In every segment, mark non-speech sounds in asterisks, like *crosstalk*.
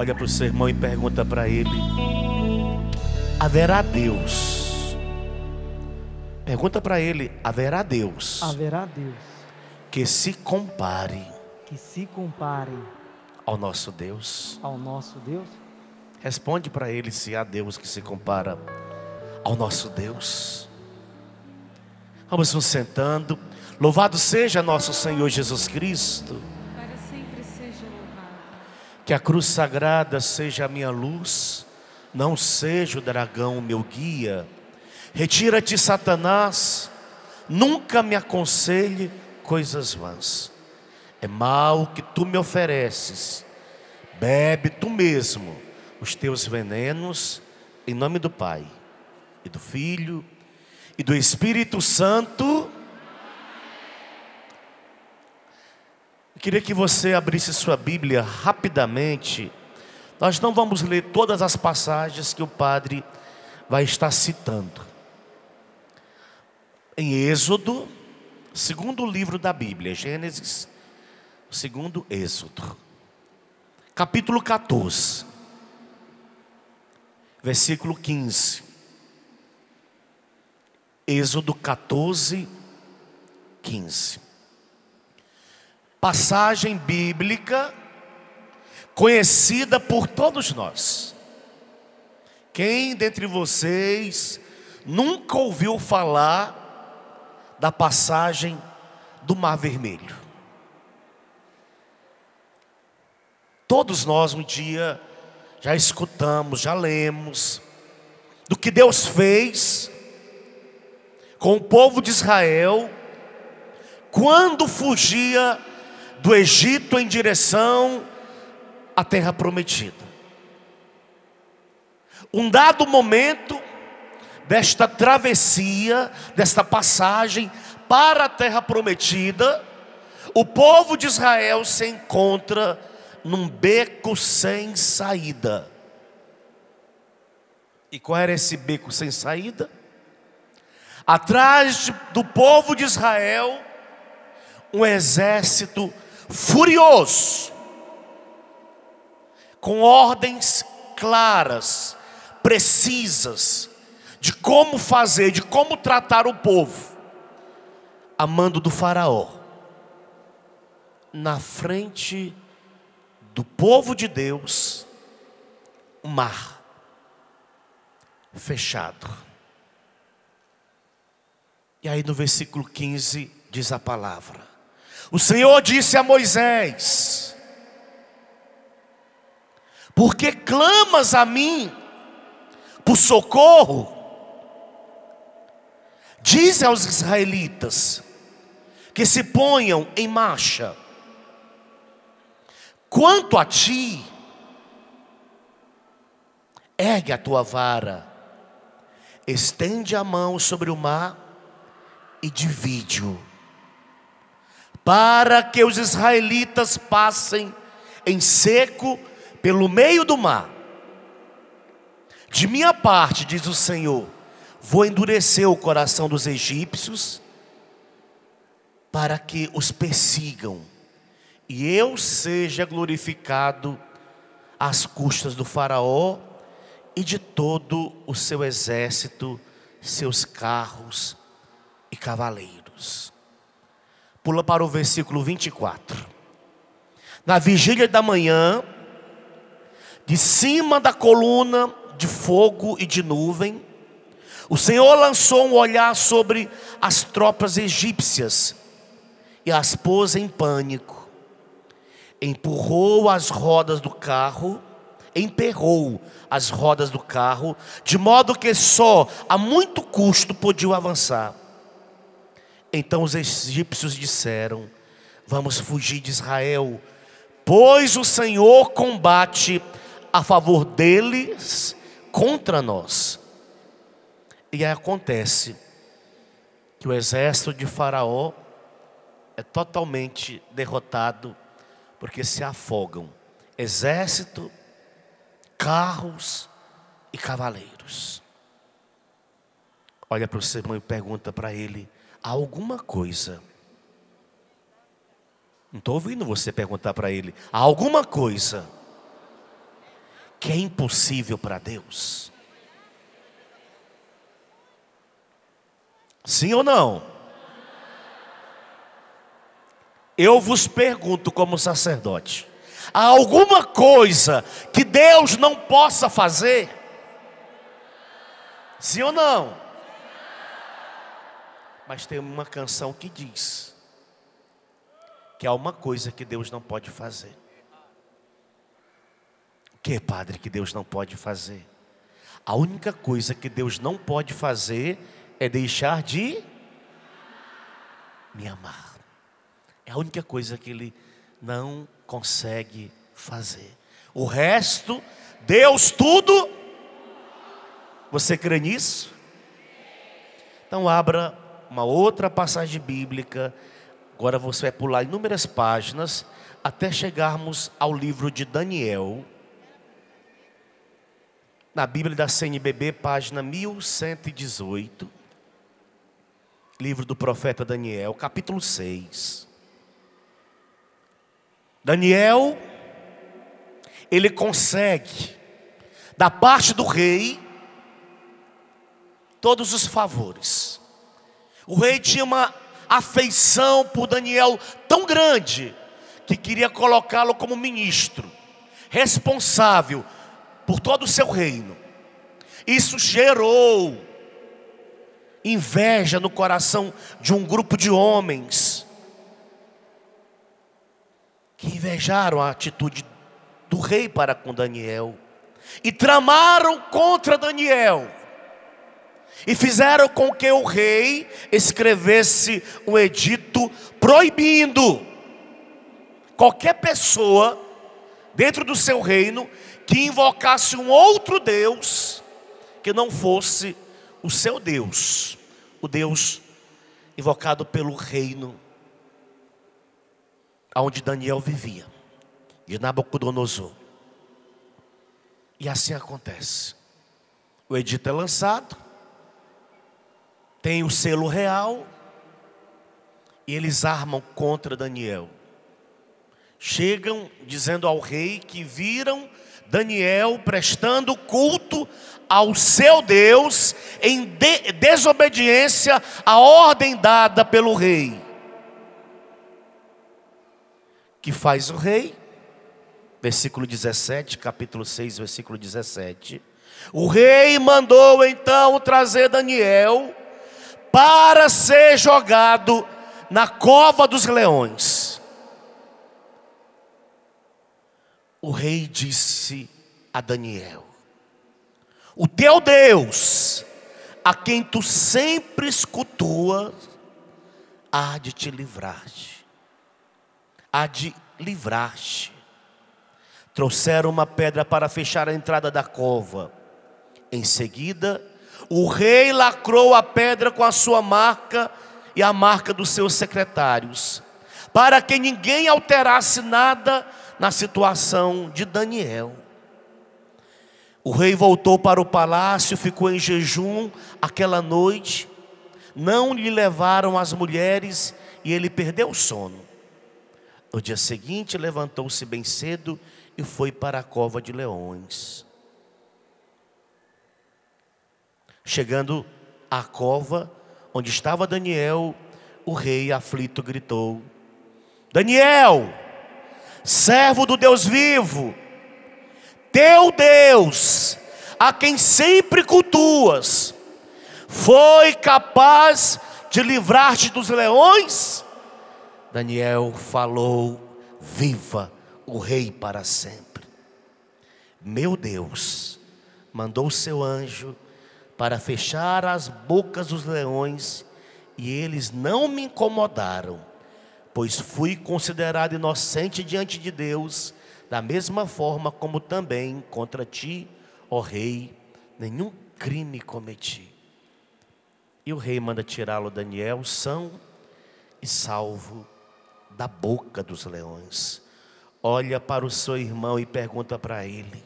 Olha para o seu irmão e pergunta para ele: haverá Deus? Pergunta para ele: haverá Deus? Haverá Deus que se compare que se compare ao nosso Deus? ao nosso Deus? Responde para ele se há Deus que se compara ao nosso Deus. Vamos nos sentando. Louvado seja nosso Senhor Jesus Cristo. Para sempre seja louvado. Que a cruz sagrada seja a minha luz, não seja o dragão meu guia. Retira-te, Satanás, nunca me aconselhe coisas vãs. É mal que tu me ofereces, bebe tu mesmo os teus venenos, em nome do Pai, e do Filho, e do Espírito Santo. Eu queria que você abrisse sua Bíblia rapidamente. Nós não vamos ler todas as passagens que o padre vai estar citando. Em Êxodo, segundo livro da Bíblia, Gênesis, segundo Êxodo, capítulo 14, versículo 15. Êxodo 14, 15 passagem bíblica conhecida por todos nós. Quem dentre vocês nunca ouviu falar da passagem do Mar Vermelho? Todos nós um dia já escutamos, já lemos do que Deus fez com o povo de Israel quando fugia do Egito em direção à terra prometida. Um dado momento desta travessia, desta passagem para a terra prometida, o povo de Israel se encontra num beco sem saída. E qual era esse beco sem saída? Atrás do povo de Israel, um exército furioso, com ordens claras, precisas, de como fazer, de como tratar o povo, a mando do Faraó, na frente do povo de Deus, o mar fechado. E aí no versículo 15 diz a palavra: o Senhor disse a Moisés: Por que clamas a mim por socorro? Diz aos israelitas que se ponham em marcha. Quanto a ti, ergue a tua vara, estende a mão sobre o mar e divide-o para que os israelitas passem em seco pelo meio do mar. De minha parte, diz o Senhor, vou endurecer o coração dos egípcios para que os persigam e eu seja glorificado às custas do Faraó e de todo o seu exército, seus carros e cavaleiros. Pula para o versículo 24. Na vigília da manhã, de cima da coluna de fogo e de nuvem, o Senhor lançou um olhar sobre as tropas egípcias e as pôs em pânico. Empurrou as rodas do carro, emperrou as rodas do carro, de modo que só a muito custo podiam avançar. Então os egípcios disseram: Vamos fugir de Israel, pois o Senhor combate a favor deles contra nós. E aí acontece que o exército de Faraó é totalmente derrotado, porque se afogam exército, carros e cavaleiros. Olha para o seu irmão e pergunta para ele: alguma coisa. Não estou ouvindo você perguntar para ele. Alguma coisa que é impossível para Deus? Sim ou não? Eu vos pergunto, como sacerdote: há alguma coisa que Deus não possa fazer? Sim ou não? Mas tem uma canção que diz que há uma coisa que Deus não pode fazer. O que, padre, que Deus não pode fazer? A única coisa que Deus não pode fazer é deixar de me amar. É a única coisa que Ele não consegue fazer. O resto, Deus tudo. Você crê nisso? Então abra uma outra passagem bíblica. Agora você vai pular inúmeras páginas até chegarmos ao livro de Daniel. Na Bíblia da CNBB, página 1118 livro do profeta Daniel, capítulo 6. Daniel, ele consegue, da parte do rei, todos os favores. O rei tinha uma afeição por Daniel tão grande, que queria colocá-lo como ministro, responsável por todo o seu reino. Isso gerou inveja no coração de um grupo de homens que invejaram a atitude do rei para com Daniel e tramaram contra Daniel e fizeram com que o rei escrevesse um edito proibindo qualquer pessoa dentro do seu reino que invocasse um outro Deus que não fosse o seu Deus, o Deus invocado pelo reino onde Daniel vivia, de Nabucodonosor. E assim acontece. O edito é lançado, tem o selo real, e eles armam contra Daniel. Chegam dizendo ao rei que viram Daniel prestando culto ao seu Deus em de desobediência à ordem dada pelo rei. Que faz o rei? Versículo 17, capítulo 6, versículo 17. O rei mandou então trazer Daniel para ser jogado na cova dos leões. O rei disse a Daniel: o teu Deus, a quem tu sempre escutuas, há de te livrar-te, há de livrar-te. Trouxeram uma pedra para fechar a entrada da cova. Em seguida, o rei lacrou a pedra com a sua marca e a marca dos seus secretários, para que ninguém alterasse nada na situação de Daniel. O rei voltou para o palácio, ficou em jejum aquela noite. Não lhe levaram as mulheres e ele perdeu o sono. No dia seguinte, levantou-se bem cedo e foi para a cova de leões. Chegando à cova onde estava Daniel, o rei aflito gritou: Daniel, servo do Deus vivo, teu Deus, a quem sempre cultuas, foi capaz de livrar-te dos leões? Daniel falou: Viva o Rei para sempre. Meu Deus mandou seu anjo para fechar as bocas dos leões, e eles não me incomodaram, pois fui considerado inocente diante de Deus da mesma forma como também contra ti, ó rei, nenhum crime cometi. E o rei manda tirá-lo, Daniel, são e salvo da boca dos leões. Olha para o seu irmão e pergunta para ele: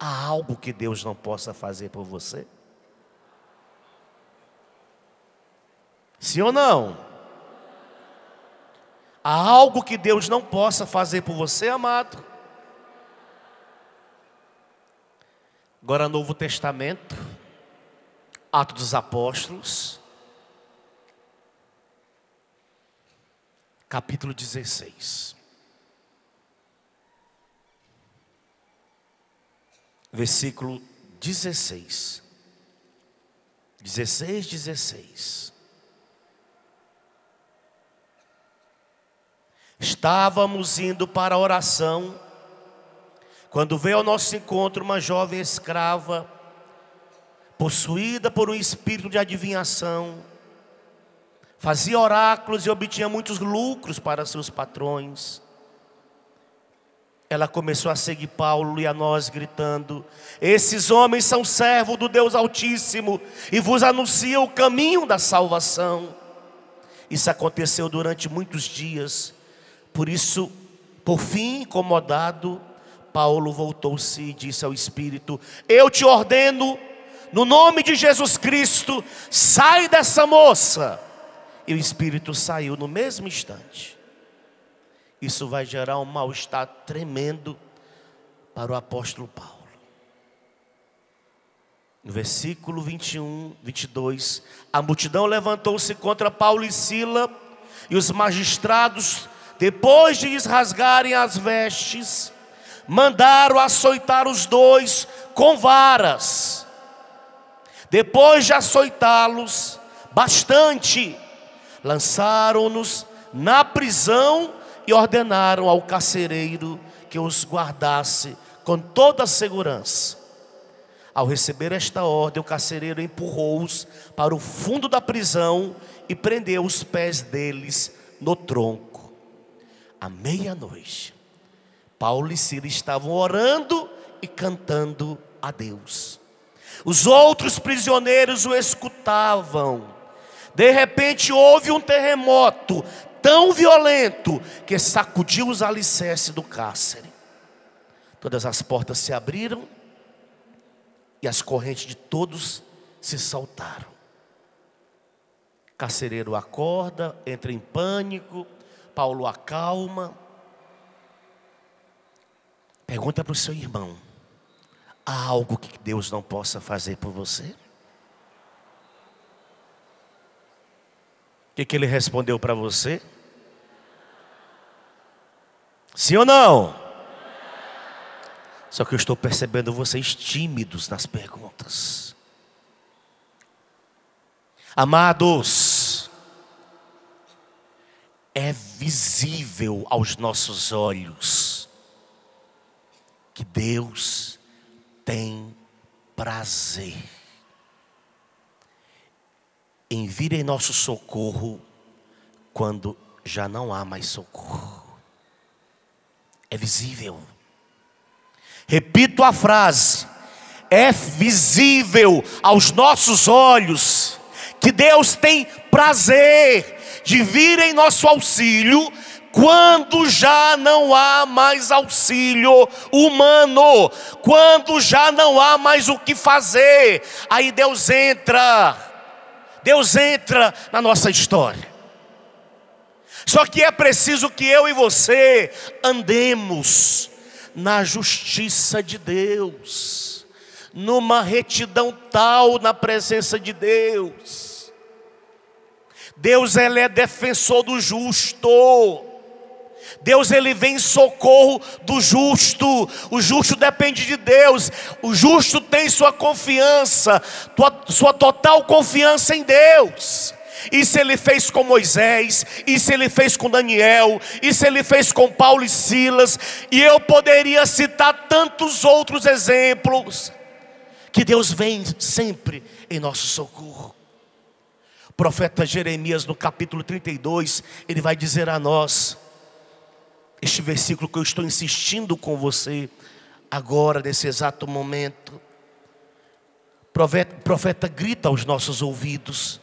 há algo que Deus não possa fazer por você? Sim ou não? Há algo que Deus não possa fazer por você, amado? Agora, Novo Testamento, Atos dos Apóstolos, capítulo 16. Versículo 16. 16, 16. Estávamos indo para a oração, quando veio ao nosso encontro uma jovem escrava, possuída por um espírito de adivinhação, fazia oráculos e obtinha muitos lucros para seus patrões. Ela começou a seguir Paulo e a nós, gritando: Esses homens são servos do Deus Altíssimo e vos anunciam o caminho da salvação. Isso aconteceu durante muitos dias. Por isso, por fim, incomodado, Paulo voltou-se e disse ao Espírito: Eu te ordeno, no nome de Jesus Cristo, sai dessa moça. E o Espírito saiu no mesmo instante. Isso vai gerar um mal-estar tremendo para o apóstolo Paulo. No versículo 21, 22, a multidão levantou-se contra Paulo e Sila, e os magistrados, depois de lhes rasgarem as vestes, mandaram açoitar os dois com varas. Depois de açoitá-los bastante, lançaram-nos na prisão e ordenaram ao carcereiro que os guardasse com toda a segurança. Ao receber esta ordem, o carcereiro empurrou-os para o fundo da prisão e prendeu os pés deles no tronco. À meia-noite, Paulo e Sila estavam orando e cantando a Deus. Os outros prisioneiros o escutavam. De repente houve um terremoto tão violento que sacudiu os alicerces do cárcere. Todas as portas se abriram e as correntes de todos se saltaram. Carcereiro acorda, entra em pânico, Paulo acalma. Pergunta para o seu irmão: há algo que Deus não possa fazer por você? O que, que ele respondeu para você? Sim ou não? Só que eu estou percebendo vocês tímidos nas perguntas. Amados, é visível aos nossos olhos que Deus tem prazer em vir em nosso socorro quando já não há mais socorro. É visível. Repito a frase: é visível aos nossos olhos que Deus tem prazer de vir em nosso auxílio quando já não há mais auxílio humano, quando já não há mais o que fazer, aí Deus entra, Deus entra na nossa história. Só que é preciso que eu e você andemos na justiça de Deus, numa retidão tal na presença de Deus. Deus ele é defensor do justo. Deus ele vem em socorro do justo. O justo depende de Deus. O justo tem sua confiança, sua total confiança em Deus. Isso ele fez com Moisés, isso ele fez com Daniel, isso ele fez com Paulo e Silas, e eu poderia citar tantos outros exemplos, que Deus vem sempre em nosso socorro. Profeta Jeremias, no capítulo 32, ele vai dizer a nós, este versículo que eu estou insistindo com você, agora, nesse exato momento. Profeta, profeta grita aos nossos ouvidos,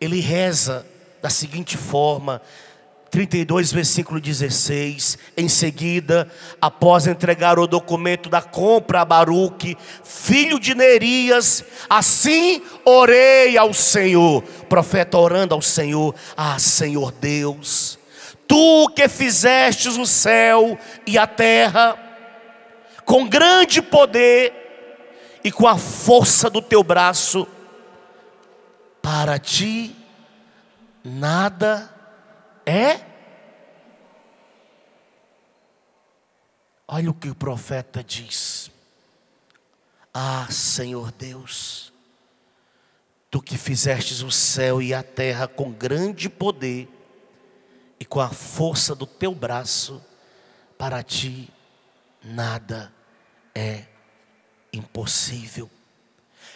ele reza da seguinte forma, 32, versículo 16. Em seguida, após entregar o documento da compra a Baruque, filho de Nerias, assim orei ao Senhor. Profeta orando ao Senhor: Ah, Senhor Deus, tu que fizestes o céu e a terra, com grande poder, e com a força do teu braço, para ti nada é. Olha o que o profeta diz. Ah, Senhor Deus, tu que fizestes o céu e a terra com grande poder e com a força do teu braço, para ti nada é impossível.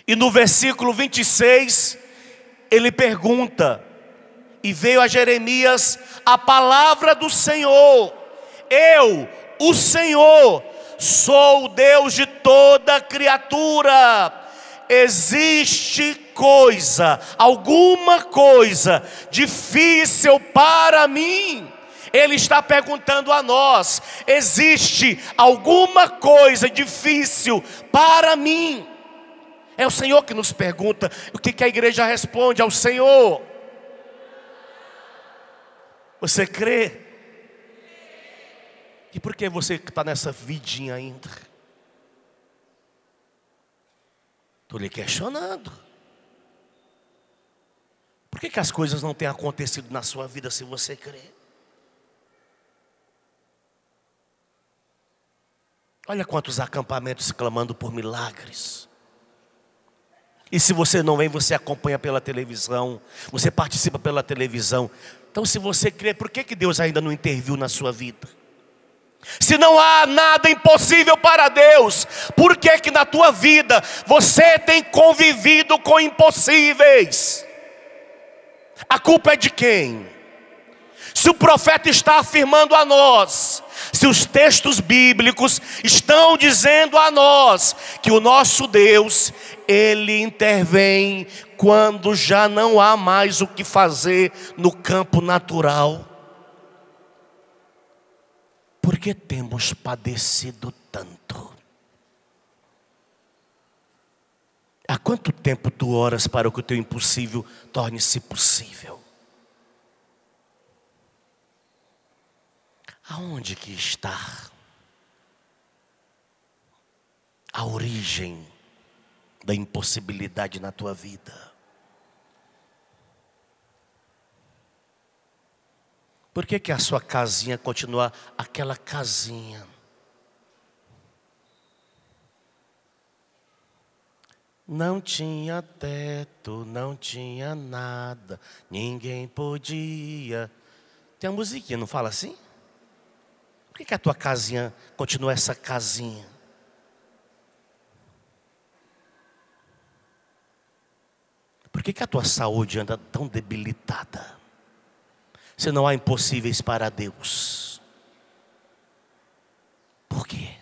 E no versículo 26, ele pergunta, e veio a Jeremias a palavra do Senhor: Eu, o Senhor, sou o Deus de toda criatura. Existe coisa, alguma coisa difícil para mim? Ele está perguntando a nós: existe alguma coisa difícil para mim? É o Senhor que nos pergunta. O que, que a igreja responde ao Senhor? Você crê? E por que você está nessa vidinha ainda? Estou lhe questionando. Por que, que as coisas não têm acontecido na sua vida se você crê? Olha quantos acampamentos clamando por milagres. E se você não vem, você acompanha pela televisão, você participa pela televisão. Então, se você crê, por que, que Deus ainda não interviu na sua vida? Se não há nada impossível para Deus, por que que na tua vida você tem convivido com impossíveis? A culpa é de quem? Se o profeta está afirmando a nós, se os textos bíblicos estão dizendo a nós que o nosso Deus, ele intervém quando já não há mais o que fazer no campo natural. Que temos padecido tanto? Há quanto tempo tu oras para que o teu impossível torne-se possível? Aonde que está a origem da impossibilidade na tua vida? Por que, que a sua casinha continua aquela casinha? Não tinha teto, não tinha nada, ninguém podia. Tem uma musiquinha, não fala assim? Por que, que a tua casinha continua essa casinha? Por que, que a tua saúde anda tão debilitada? Se não há impossíveis para Deus. Por quê?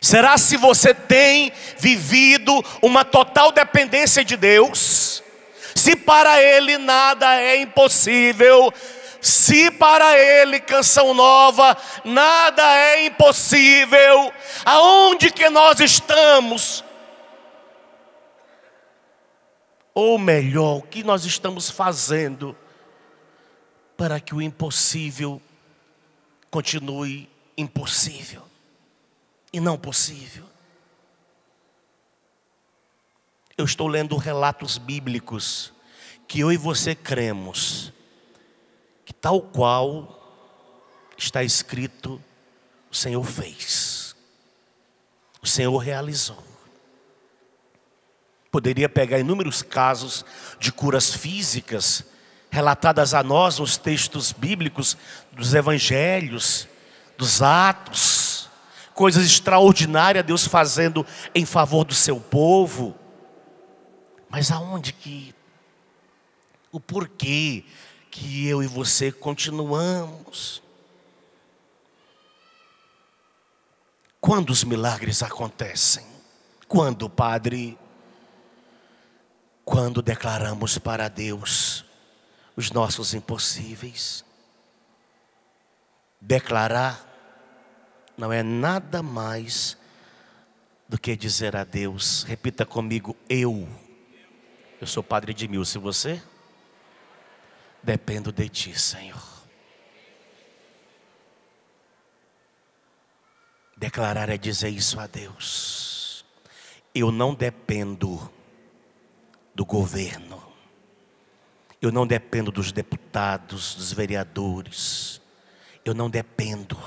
Será se você tem vivido uma total dependência de Deus? Se para Ele nada é impossível, se para Ele canção nova, nada é impossível, aonde que nós estamos? Ou melhor, o que nós estamos fazendo para que o impossível continue impossível e não possível? Eu estou lendo relatos bíblicos que eu e você cremos que tal qual está escrito, o Senhor fez. O Senhor realizou. Poderia pegar inúmeros casos de curas físicas relatadas a nós nos textos bíblicos dos evangelhos, dos atos, coisas extraordinárias Deus fazendo em favor do seu povo. Mas aonde que o porquê que eu e você continuamos? Quando os milagres acontecem? Quando, Padre? Quando declaramos para Deus os nossos impossíveis. Declarar não é nada mais do que dizer a Deus, repita comigo, eu. Eu sou padre de mil, se você? Dependo de ti, Senhor. Declarar é dizer isso a Deus. Eu não dependo do governo. Eu não dependo dos deputados, dos vereadores. Eu não dependo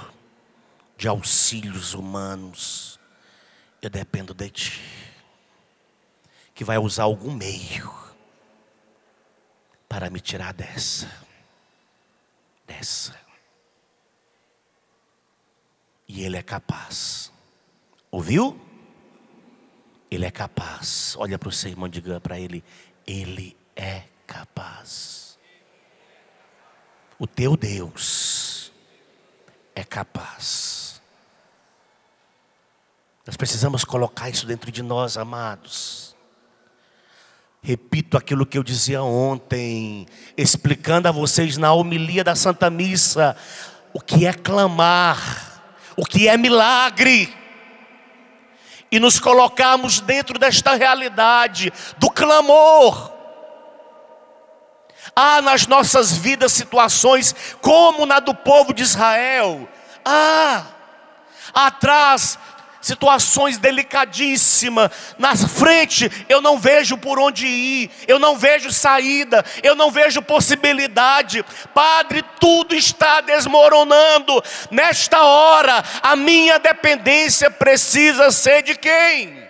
de auxílios humanos. Eu dependo de Ti, que vai usar algum meio para me tirar dessa, dessa. E Ele é capaz. Ouviu? Ele é capaz. Olha para o seu irmão, diga para ele: Ele é capaz. O teu Deus é capaz. Nós precisamos colocar isso dentro de nós, amados. Repito aquilo que eu dizia ontem, explicando a vocês na homilia da Santa Missa, o que é clamar, o que é milagre e nos colocarmos dentro desta realidade do clamor. Há nas nossas vidas situações como na do povo de Israel. Ah, atrás situações delicadíssimas. Na frente eu não vejo por onde ir, eu não vejo saída, eu não vejo possibilidade. Padre, tudo está desmoronando. Nesta hora, a minha dependência precisa ser de quem?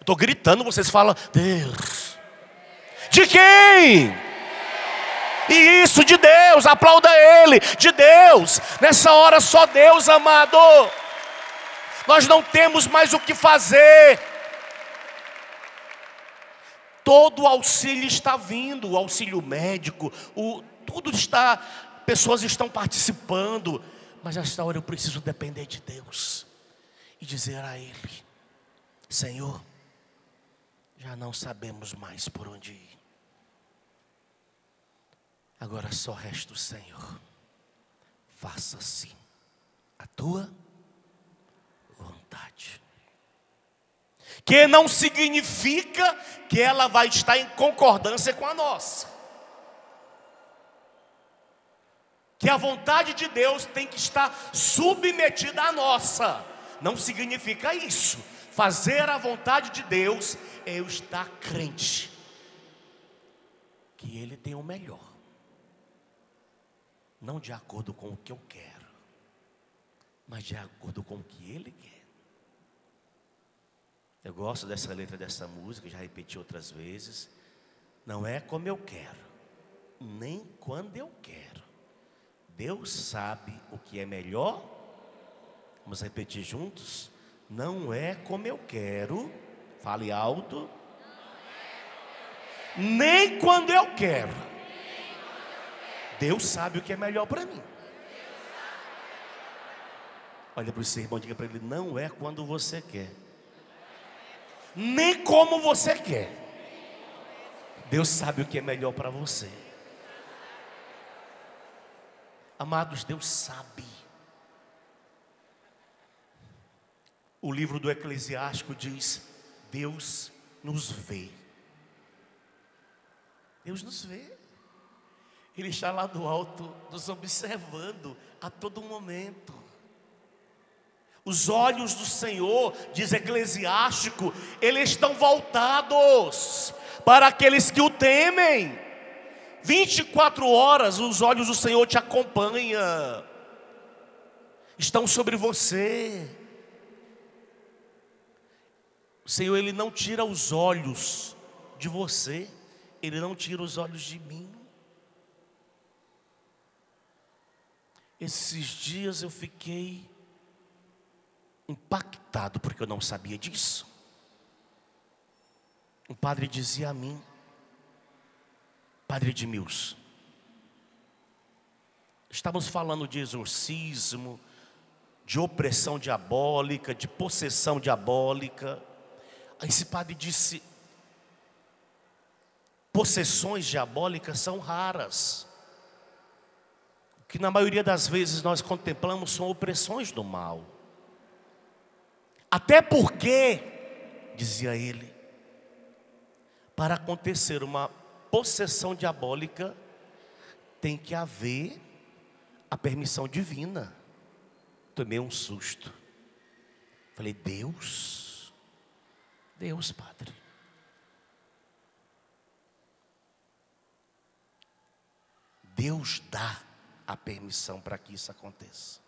Estou gritando, vocês falam, Deus. De quem? E isso de Deus, aplauda Ele, de Deus. Nessa hora só Deus, amado nós não temos mais o que fazer. Todo o auxílio está vindo, o auxílio médico, o, tudo está, pessoas estão participando, mas nesta hora eu preciso depender de Deus e dizer a Ele: Senhor, já não sabemos mais por onde ir, agora só resta o Senhor, faça-se a tua vontade. Que não significa que ela vai estar em concordância com a nossa. Que a vontade de Deus tem que estar submetida à nossa. Não significa isso. Fazer a vontade de Deus é eu estar crente que Ele tem o melhor, não de acordo com o que eu quero, mas de acordo com o que Ele quer. Eu gosto dessa letra dessa música, já repeti outras vezes. Não é como eu quero, nem quando eu quero. Deus sabe o que é melhor. Vamos repetir juntos? Não é como eu quero. Fale alto. Nem quando eu quero. Deus sabe o que é melhor para mim. Olha para o seu irmão, diga para ele: não é quando você quer nem como você quer. Deus sabe o que é melhor para você. Amados, Deus sabe. O livro do Eclesiástico diz: Deus nos vê. Deus nos vê. Ele está lá do alto, nos observando a todo momento. Os olhos do Senhor, diz Eclesiástico, eles estão voltados para aqueles que o temem. 24 horas os olhos do Senhor te acompanham, estão sobre você. O Senhor, Ele não tira os olhos de você, Ele não tira os olhos de mim. Esses dias eu fiquei impactado porque eu não sabia disso. Um padre dizia a mim, Padre Edmilson, estamos falando de exorcismo, de opressão diabólica, de possessão diabólica. Aí esse padre disse: possessões diabólicas são raras. O que na maioria das vezes nós contemplamos são opressões do mal. Até porque, dizia ele, para acontecer uma possessão diabólica, tem que haver a permissão divina tomei um susto. Falei, Deus, Deus, Padre. Deus dá a permissão para que isso aconteça.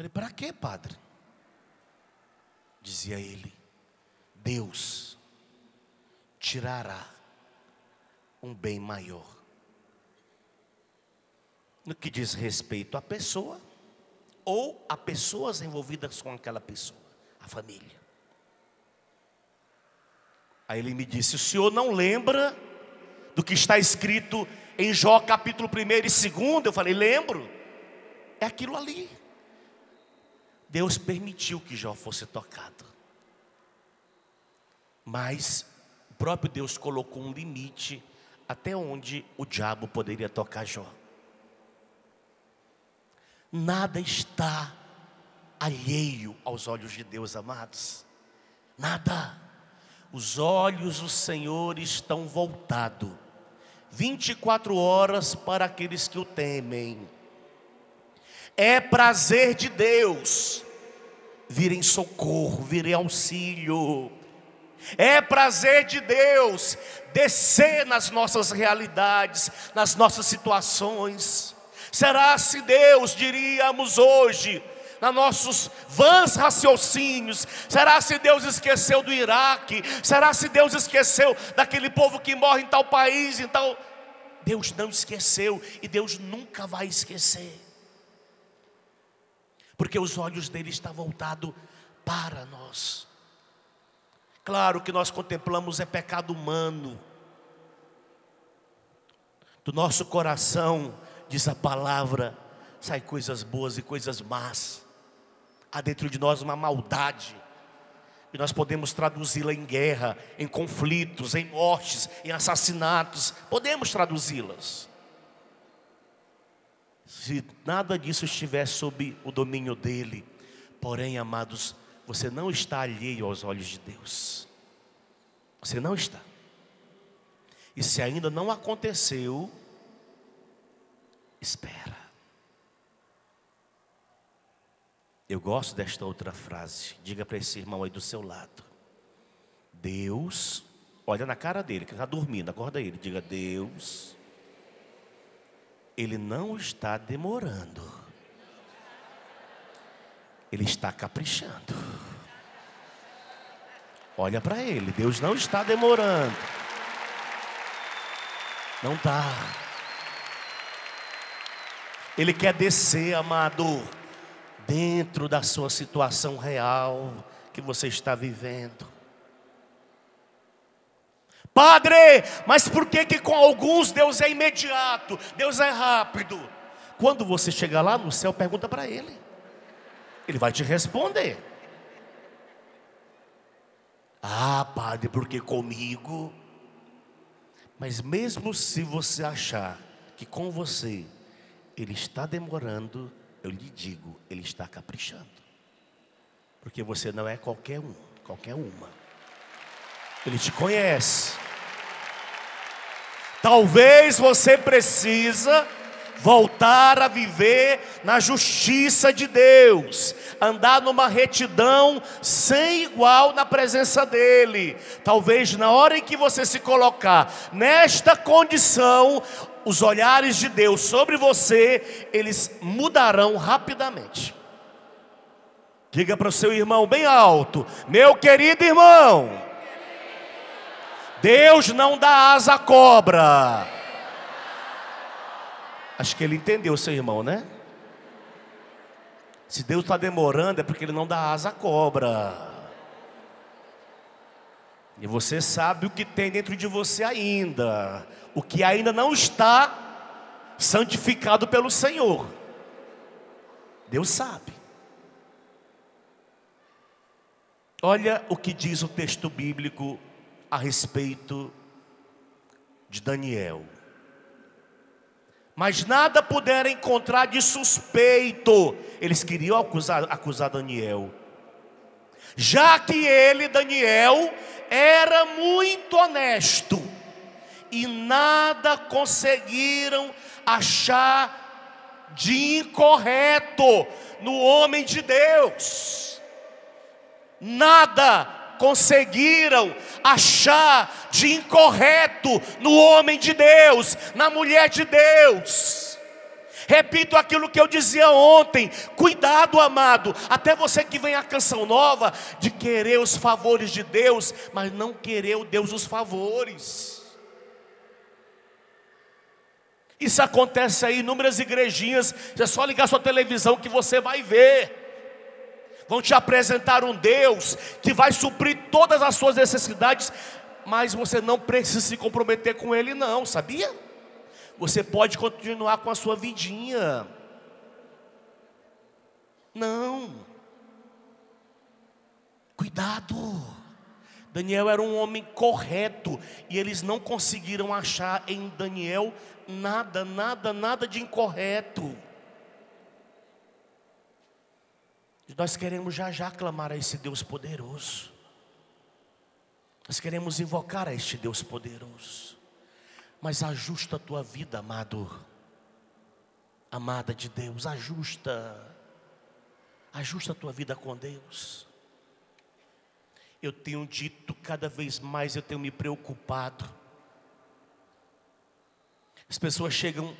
Falei, para quê, Padre? Dizia ele, Deus tirará um bem maior. No que diz respeito à pessoa, ou a pessoas envolvidas com aquela pessoa, a família. Aí ele me disse: O senhor não lembra do que está escrito em Jó capítulo 1 e 2? Eu falei: Lembro, é aquilo ali. Deus permitiu que Jó fosse tocado, mas o próprio Deus colocou um limite até onde o diabo poderia tocar Jó. Nada está alheio aos olhos de Deus, amados. Nada. Os olhos do Senhor estão voltados 24 horas para aqueles que o temem. É prazer de Deus vir em socorro, vir em auxílio. É prazer de Deus descer nas nossas realidades, nas nossas situações. Será se Deus, diríamos hoje, nos nossos vãs raciocínios? Será se Deus esqueceu do Iraque? Será se Deus esqueceu daquele povo que morre em tal país, tal. Deus não esqueceu e Deus nunca vai esquecer. Porque os olhos dele estão voltados para nós. Claro que nós contemplamos é pecado humano. Do nosso coração diz a palavra, sai coisas boas e coisas más. Há dentro de nós uma maldade. E nós podemos traduzi-la em guerra, em conflitos, em mortes, em assassinatos. Podemos traduzi-las. Se nada disso estiver sob o domínio dele, porém, amados, você não está alheio aos olhos de Deus. Você não está. E se ainda não aconteceu, espera. Eu gosto desta outra frase. Diga para esse irmão aí do seu lado. Deus, olha na cara dele, que está dormindo, acorda ele. Diga, Deus, Ele não está demorando. Ele está caprichando. Olha para ele, Deus não está demorando. Não está. Ele quer descer, amado, dentro da sua situação real que você está vivendo. Padre, mas por que que com alguns Deus é imediato, Deus é rápido? Quando você chegar lá no céu, pergunta para ele. Ele vai te responder. Ah, padre, porque comigo? Mas mesmo se você achar que com você ele está demorando, eu lhe digo, ele está caprichando. Porque você não é qualquer um, qualquer uma. Ele te conhece. Talvez você precisa voltar a viver na justiça de Deus, andar numa retidão sem igual na presença dEle. Talvez na hora em que você se colocar nesta condição, os olhares de Deus sobre você, eles mudarão rapidamente. Diga para o seu irmão bem alto: Meu querido irmão, Deus não dá asa à cobra. Acho que ele entendeu, seu irmão, né? Se Deus está demorando, é porque Ele não dá asa à cobra. E você sabe o que tem dentro de você ainda, o que ainda não está santificado pelo Senhor. Deus sabe. Olha o que diz o texto bíblico a respeito de Daniel. Mas nada puderam encontrar de suspeito. Eles queriam acusar, acusar Daniel. Já que ele, Daniel, era muito honesto e nada conseguiram achar de incorreto no homem de Deus. Nada conseguiram achar de incorreto no homem de Deus, na mulher de Deus. Repito aquilo que eu dizia ontem: cuidado, amado, até você que vem a canção nova, de querer os favores de Deus, mas não querer o Deus os favores. Isso acontece aí em inúmeras igrejinhas, é só ligar sua televisão que você vai ver. Vão te apresentar um Deus que vai suprir todas as suas necessidades, mas você não precisa se comprometer com Ele, não, sabia? Você pode continuar com a sua vidinha. Não. Cuidado. Daniel era um homem correto e eles não conseguiram achar em Daniel nada, nada, nada de incorreto. Nós queremos já já clamar a esse Deus poderoso. Nós queremos invocar a este Deus poderoso. Mas ajusta a tua vida, amado. Amada de Deus, ajusta. Ajusta a tua vida com Deus. Eu tenho dito cada vez mais, eu tenho me preocupado. As pessoas chegam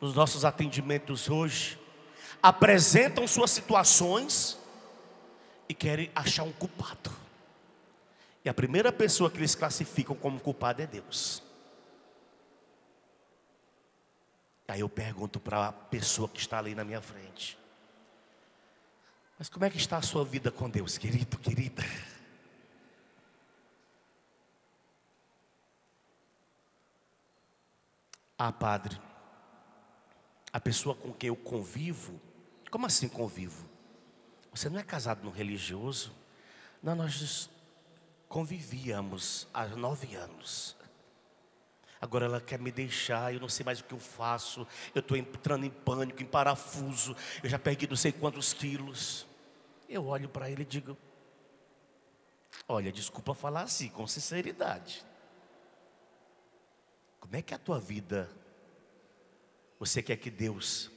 nos nossos atendimentos hoje, apresentam suas situações e querem achar um culpado. E a primeira pessoa que eles classificam como culpado é Deus. Aí eu pergunto para a pessoa que está ali na minha frente: Mas como é que está a sua vida com Deus, querido, querida? Ah, padre, a pessoa com quem eu convivo, como assim convivo? Você não é casado no religioso? Não, nós convivíamos há nove anos. Agora ela quer me deixar, eu não sei mais o que eu faço. Eu estou entrando em pânico, em parafuso. Eu já perdi não sei quantos quilos. Eu olho para ele e digo: Olha, desculpa falar assim, com sinceridade. Como é que é a tua vida? Você quer que Deus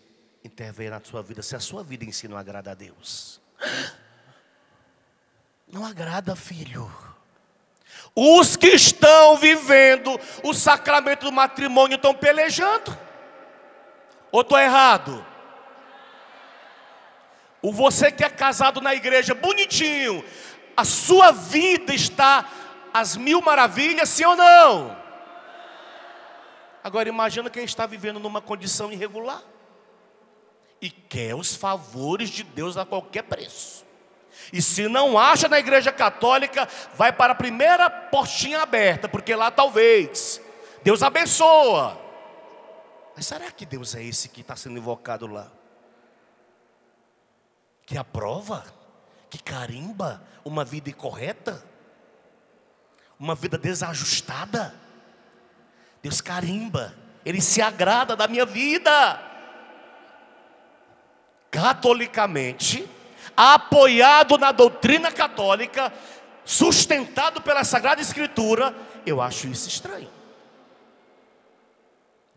intervenha na sua vida? Se a sua vida em si não agrada a Deus, *gasps* não agrada, filho. Os que estão vivendo o sacramento do matrimônio estão pelejando. Ou estou errado? O você que é casado na igreja, bonitinho, a sua vida está às mil maravilhas, sim ou não? Agora imagina quem está vivendo numa condição irregular e quer os favores de Deus a qualquer preço. E se não acha na igreja católica, vai para a primeira portinha aberta, porque lá talvez Deus abençoa. Mas será que Deus é esse que está sendo invocado lá? Que aprova, que carimba uma vida incorreta, uma vida desajustada. Deus carimba, Ele se agrada da minha vida. Catolicamente, apoiado na doutrina católica, sustentado pela Sagrada Escritura, eu acho isso estranho.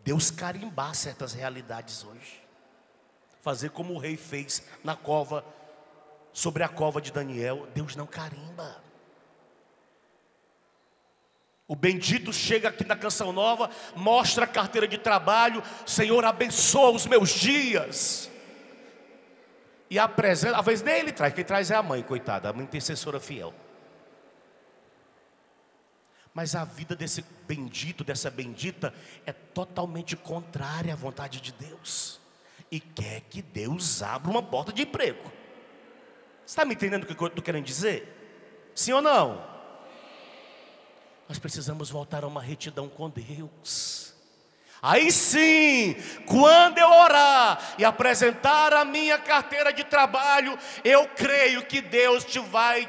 Deus carimbar certas realidades hoje. Fazer como o rei fez na cova, sobre a cova de Daniel, Deus não carimba. O bendito chega aqui na canção nova, mostra a carteira de trabalho, Senhor, abençoa os meus dias e apresenta, às vezes nem ele traz, quem traz é a mãe, coitada, a mãe intercessora fiel. Mas a vida desse bendito, dessa bendita, é totalmente contrária à vontade de Deus. E quer que Deus abra uma porta de emprego. Está me entendendo o que eu estou querendo dizer? Sim ou não? Nós precisamos voltar a uma retidão com Deus. Aí sim, quando eu orar e apresentar a minha carteira de trabalho, eu creio que Deus te vai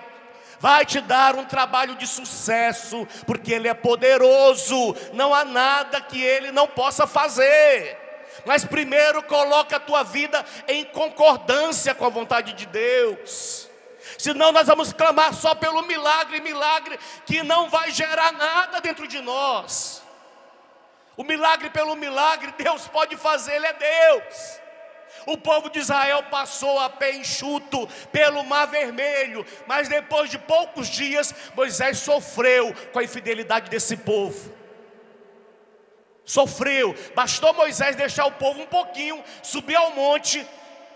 vai te dar um trabalho de sucesso, porque ele é poderoso, não há nada que ele não possa fazer. Mas primeiro coloca a tua vida em concordância com a vontade de Deus. Senão nós vamos clamar só pelo milagre, milagre que não vai gerar nada dentro de nós. O milagre pelo milagre Deus pode fazer, Ele é Deus. O povo de Israel passou a pé enxuto pelo Mar Vermelho, mas depois de poucos dias, Moisés sofreu com a infidelidade desse povo. Sofreu, bastou Moisés deixar o povo um pouquinho, subir ao monte,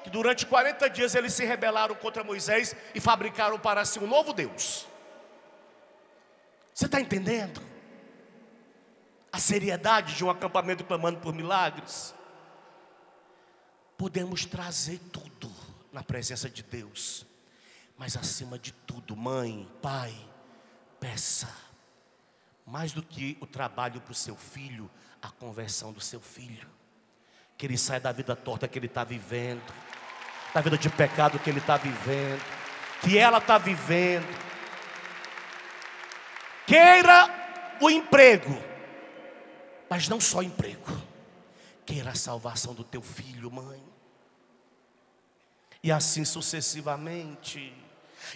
que durante 40 dias eles se rebelaram contra Moisés e fabricaram para si um novo Deus. Você está entendendo? A seriedade de um acampamento clamando por milagres podemos trazer tudo na presença de Deus, mas acima de tudo, mãe, pai, peça, mais do que o trabalho para o seu filho, a conversão do seu filho, que ele saia da vida torta que ele está vivendo, da vida de pecado que ele está vivendo, que ela está vivendo. Queira o emprego, mas não só emprego queira a salvação do teu filho, mãe. E assim sucessivamente.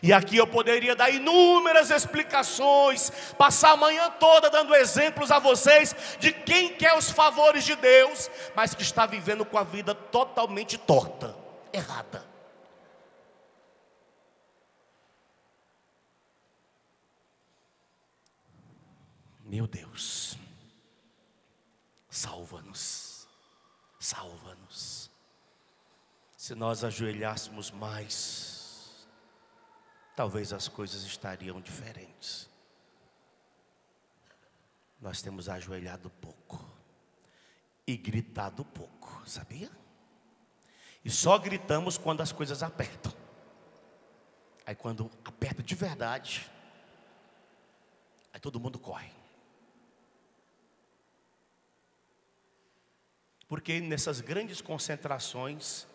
E aqui eu poderia dar inúmeras explicações, passar a manhã toda dando exemplos a vocês de quem quer os favores de Deus, mas que está vivendo com a vida totalmente torta, errada. Meu Deus, salva-nos salva-nos. Se nós ajoelhássemos mais, talvez as coisas estariam diferentes. Nós temos ajoelhado pouco e gritado pouco, sabia? E só gritamos quando as coisas apertam. Aí quando aperta de verdade, aí todo mundo corre. Porque nessas grandes concentrações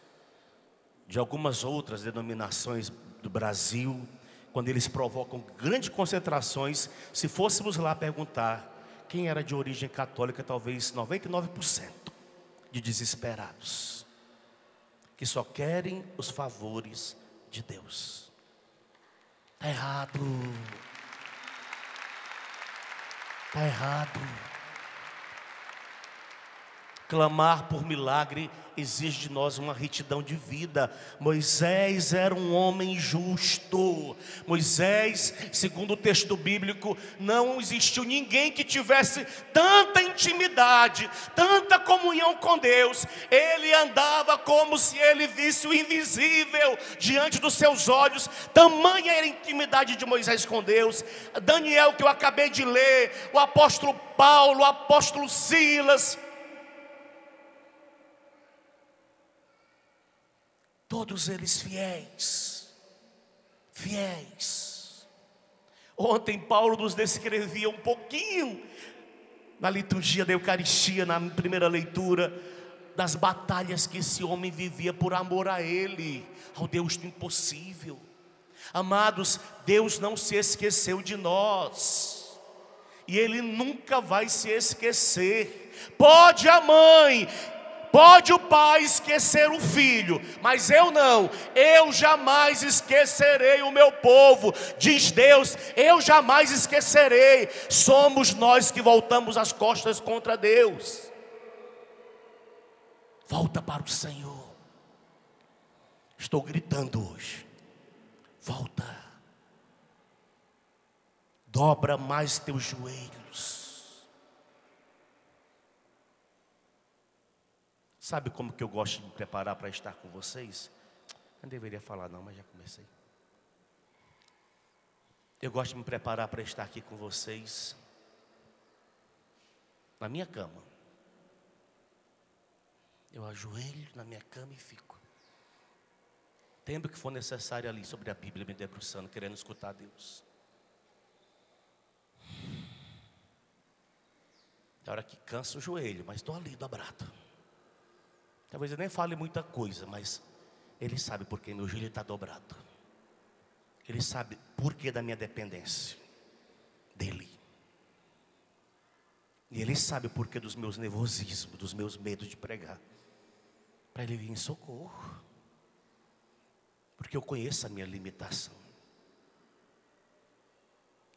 de algumas outras denominações do Brasil, quando eles provocam grandes concentrações, se fôssemos lá perguntar quem era de origem católica, talvez 99% de desesperados, que só querem os favores de Deus. Está errado. Está errado. Clamar por milagre exige de nós uma retidão de vida. Moisés era um homem justo. Moisés, segundo o texto bíblico, não existiu ninguém que tivesse tanta intimidade, tanta comunhão com Deus. Ele andava como se ele visse o invisível diante dos seus olhos. Tamanha era a intimidade de Moisés com Deus. Daniel, que eu acabei de ler, o apóstolo Paulo, o apóstolo Silas Todos eles fiéis, fiéis. Ontem Paulo nos descrevia um pouquinho na liturgia da Eucaristia, na primeira leitura, das batalhas que esse homem vivia por amor a Ele, ao Deus do impossível. Amados, Deus não se esqueceu de nós, e Ele nunca vai se esquecer. Pode a mãe Pode o pai esquecer o filho, mas eu não. Eu jamais esquecerei o meu povo, diz Deus. Eu jamais esquecerei. Somos nós que voltamos as costas contra Deus. Volta para o Senhor. Estou gritando hoje. Volta. Dobra mais teus joelhos. Sabe como que eu gosto de me preparar para estar com vocês? Não deveria falar não, mas já comecei. Eu gosto de me preparar para estar aqui com vocês na minha cama. Eu ajoelho na minha cama e fico. Tempo que for necessário ali sobre a Bíblia, me debruçando, querendo escutar Deus. Da hora que cansa o joelho, mas estou ali dobrado. Talvez eu nem fale muita coisa, mas Ele sabe por que meu joelho está dobrado. Ele sabe por que da minha dependência dEle. E Ele sabe por que dos meus nervosismos, dos meus medos de pregar. Para Ele vir em socorro. Porque eu conheço a minha limitação.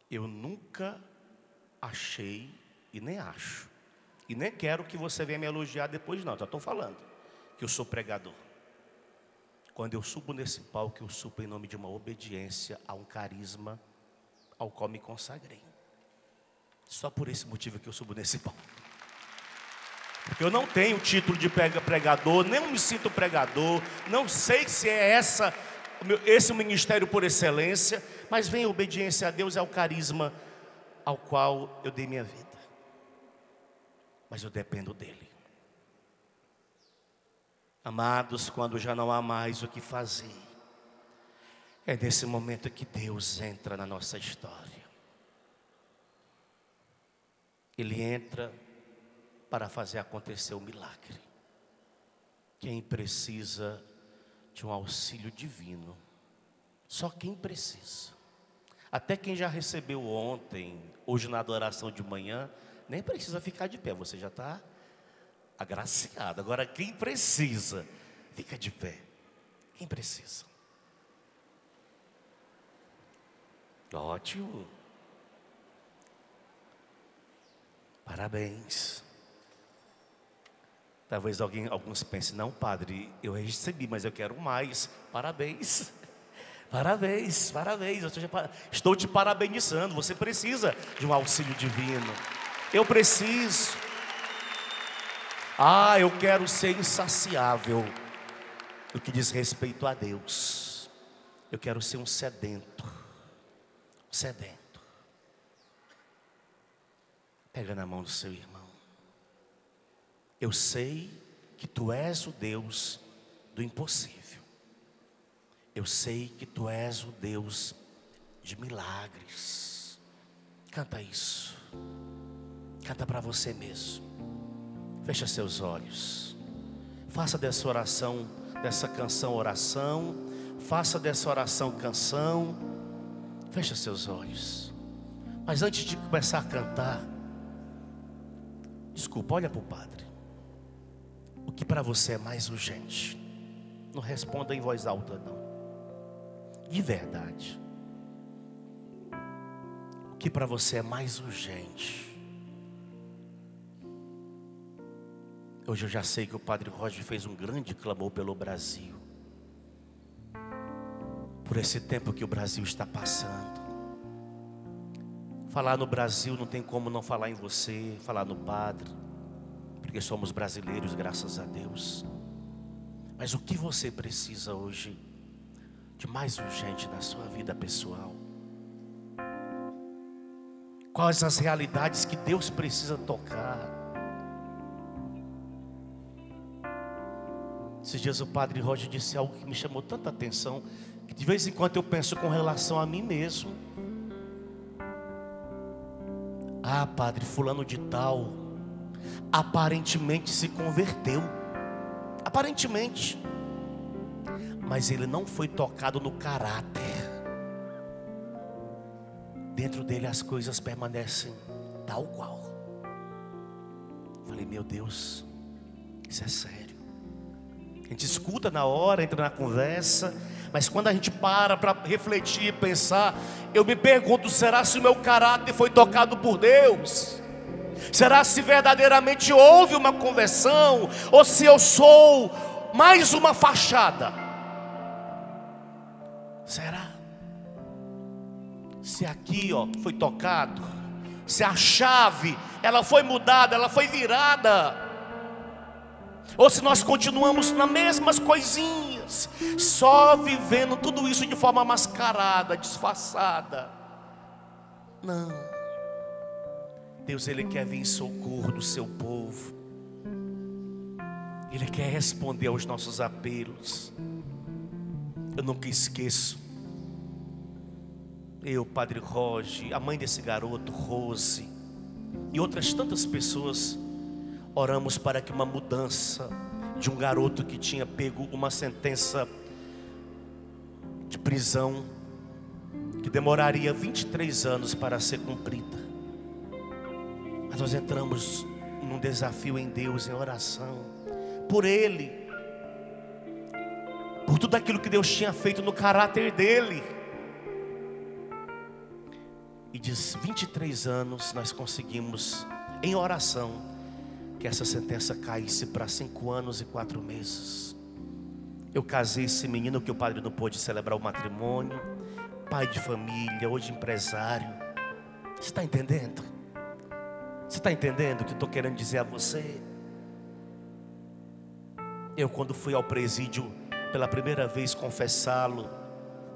Eu nunca achei e nem acho. E nem quero que você venha me elogiar depois, não. Já estou falando que eu sou pregador. Quando eu subo nesse palco, eu subo em nome de uma obediência a um carisma ao qual me consagrei. Só por esse motivo que eu subo nesse *laughs* palco. Porque eu não tenho título de pregador, nem me sinto pregador, não sei se é essa esse ministério por excelência, mas vem a obediência a Deus é o carisma ao qual eu dei minha vida. Mas eu dependo dele. Amados, quando já não há mais o que fazer, é nesse momento que Deus entra na nossa história. Ele entra para fazer acontecer o milagre. Quem precisa de um auxílio divino, só quem precisa. Até quem já recebeu ontem, hoje na adoração de manhã, nem precisa ficar de pé, você já está agraciado. Agora, quem precisa, fica de pé. Quem precisa? Ótimo. Parabéns. Talvez alguém, alguns pensem, não, padre, eu recebi, mas eu quero mais. Parabéns. *laughs* Parabéns, parabéns. Estou te parabenizando. Você precisa de um auxílio divino. Eu preciso. Ah, eu quero ser insaciável no que diz respeito a Deus. Eu quero ser um sedento. Sedento. Pega na mão do seu irmão. Eu sei que tu és o Deus do impossível. Eu sei que tu és o Deus de milagres. Canta isso. Canta para você mesmo. Fecha seus olhos. Faça dessa oração, dessa canção oração. Faça dessa oração canção. Fecha seus olhos. Mas antes de começar a cantar, desculpa, olha para o Padre. O que para você é mais urgente? Não responda em voz alta, não de verdade. O que para você é mais urgente? Hoje eu já sei que o Padre Roger fez um grande clamor pelo Brasil. Por esse tempo que o Brasil está passando. Falar no Brasil não tem como não falar em você, falar no Padre, porque somos brasileiros, graças a Deus. Mas o que você precisa hoje? de mais urgente na sua vida pessoal? Quais as realidades que Deus precisa tocar? Esses dias o padre Roger disse algo que me chamou tanta atenção, que de vez em quando eu penso com relação a mim mesmo. Ah, padre, fulano de tal, aparentemente se converteu. Aparentemente mas ele não foi tocado no caráter. Dentro dele as coisas permanecem tal qual. Falei, meu Deus, isso é sério. A gente escuta na hora, entra na conversa, mas quando a gente para para refletir e pensar, eu me pergunto: será se o meu caráter foi tocado por Deus? Será se verdadeiramente houve uma conversão? Ou se eu sou mais uma fachada? Será? Se aqui, ó, foi tocado, se a chave, ela foi mudada, ela foi virada, ou se nós continuamos nas mesmas coisinhas, só vivendo tudo isso de forma mascarada, disfarçada. Não. Deus ele quer vir em socorro do seu povo. Ele quer responder aos nossos apelos. Eu nunca esqueço. Eu, Padre Roge, a mãe desse garoto, Rose, e outras tantas pessoas, oramos para que uma mudança de um garoto que tinha pego uma sentença de prisão, que demoraria 23 anos para ser cumprida. Mas nós entramos num desafio em Deus, em oração, por ele por tudo aquilo que Deus tinha feito no caráter dele. E de 23 anos nós conseguimos, em oração, que essa sentença caísse para cinco anos e quatro meses. Eu casei esse menino que o padre não pôde celebrar o matrimônio, pai de família, hoje empresário. Você está entendendo? Você está entendendo o que estou querendo dizer a você? Eu, quando fui ao presídio pela primeira vez confessá-lo,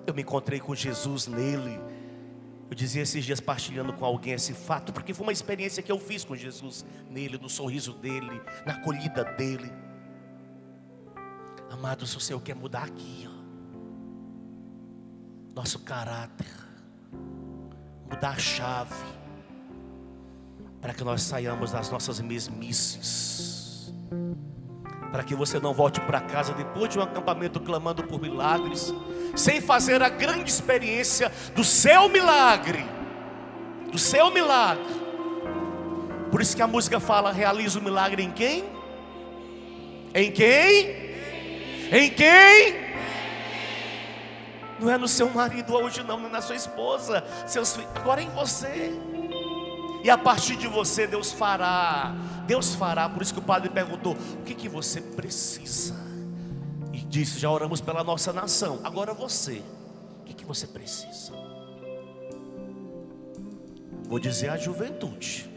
eu me encontrei com Jesus nele. Eu dizia esses dias partilhando com alguém esse fato, porque foi uma experiência que eu fiz com Jesus nele, no sorriso dele, na acolhida dele. Amado, se o Senhor quer mudar aqui, ó, nosso caráter, mudar a chave, para que nós saiamos das nossas mesmices, para que você não volte para casa depois de um acampamento clamando por milagres, sem fazer a grande experiência do seu milagre, do seu milagre. Por isso que a música fala: realiza o milagre em quem? Em quem? Em quem? Não é no seu marido hoje, não, não é na sua esposa, seus filhos, agora é em você. E a partir de você, Deus fará. Deus fará. Por isso que o padre perguntou: o que, que você precisa? E disse: já oramos pela nossa nação. Agora você, o que, que você precisa? Vou dizer à juventude.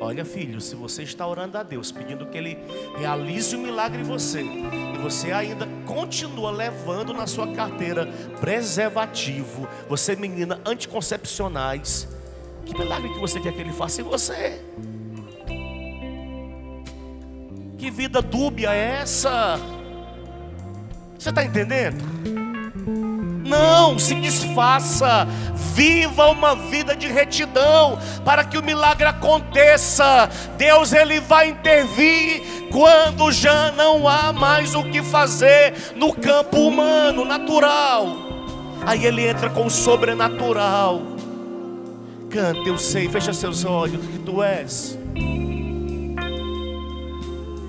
Olha, filho, se você está orando a Deus, pedindo que Ele realize o um milagre em você, e você ainda continua levando na sua carteira preservativo, você, menina, anticoncepcionais, que milagre que você quer que Ele faça em você? Que vida dúbia é essa? Você está entendendo? Não se desfaça, viva uma vida de retidão para que o milagre aconteça. Deus ele vai intervir quando já não há mais o que fazer no campo humano, natural. Aí ele entra com o sobrenatural. Canta, eu sei, fecha seus olhos, que tu és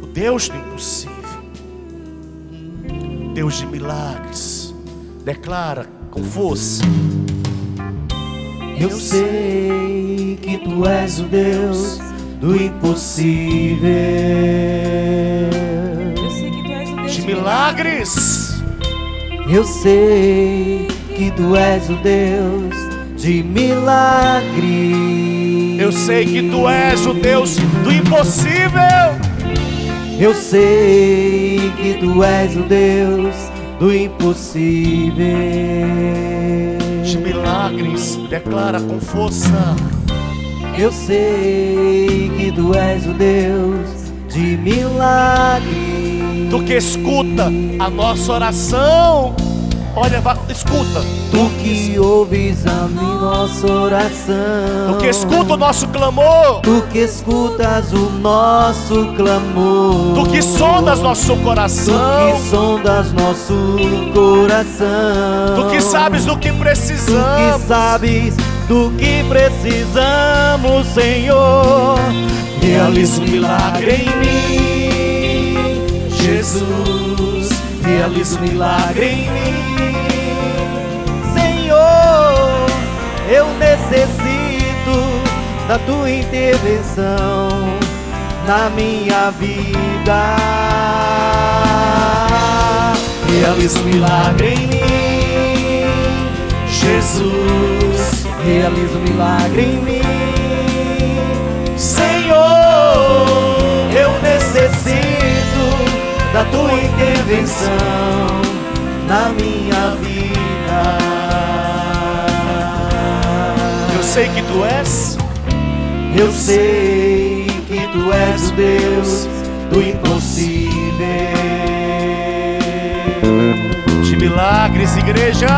o Deus do impossível, Deus de milagres. Declara com força. Eu sei que tu és o Deus do impossível. Eu sei que tu és o Deus De milagres. Eu sei que tu és o Deus de milagres. Eu sei que tu és o Deus do impossível. Eu sei que tu és o Deus do impossível. De milagres, declara com força. Eu sei que tu és o Deus de milagres. Tu que escuta a nossa oração. Olha, escuta. Tu que ouves a minha nossa oração. Tu que escuta o nosso clamor. Tu que escutas o nosso clamor. Tu que sondas nosso Tu coração. que sondas nosso coração. Tu que sabes do que Tu que precisamos. sabes do que precisamos, Senhor. Realiza um milagre em mim, Jesus. Realiza um milagre em mim, Eu necessito da tua intervenção na minha vida. Realiza um milagre em mim, Jesus. Realiza um milagre em mim, Senhor. Eu necessito da tua intervenção na minha vida. Sei que tu és. Eu sei que tu és o Deus do impossível. De milagres, igreja.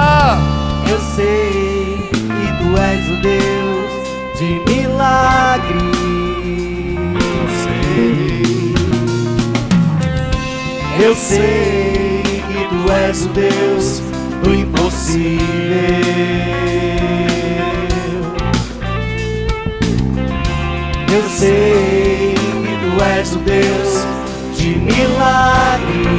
Eu sei que tu és o Deus de milagres. Eu sei que tu és o Deus do impossível. Sei que tu és o Deus de milagres.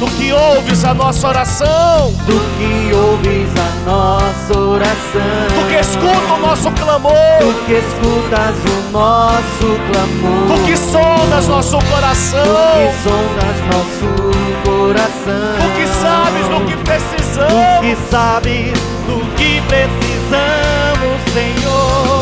Tu que ouves a nossa oração. Tu que ouves a nossa oração. Tu que escuta o nosso clamor. Tu que escutas o nosso clamor. Tu que sondas nosso coração. Tu que sondas nosso coração. Tu que sabes do que Tu precisamos. que sabes do que precisamos, Senhor.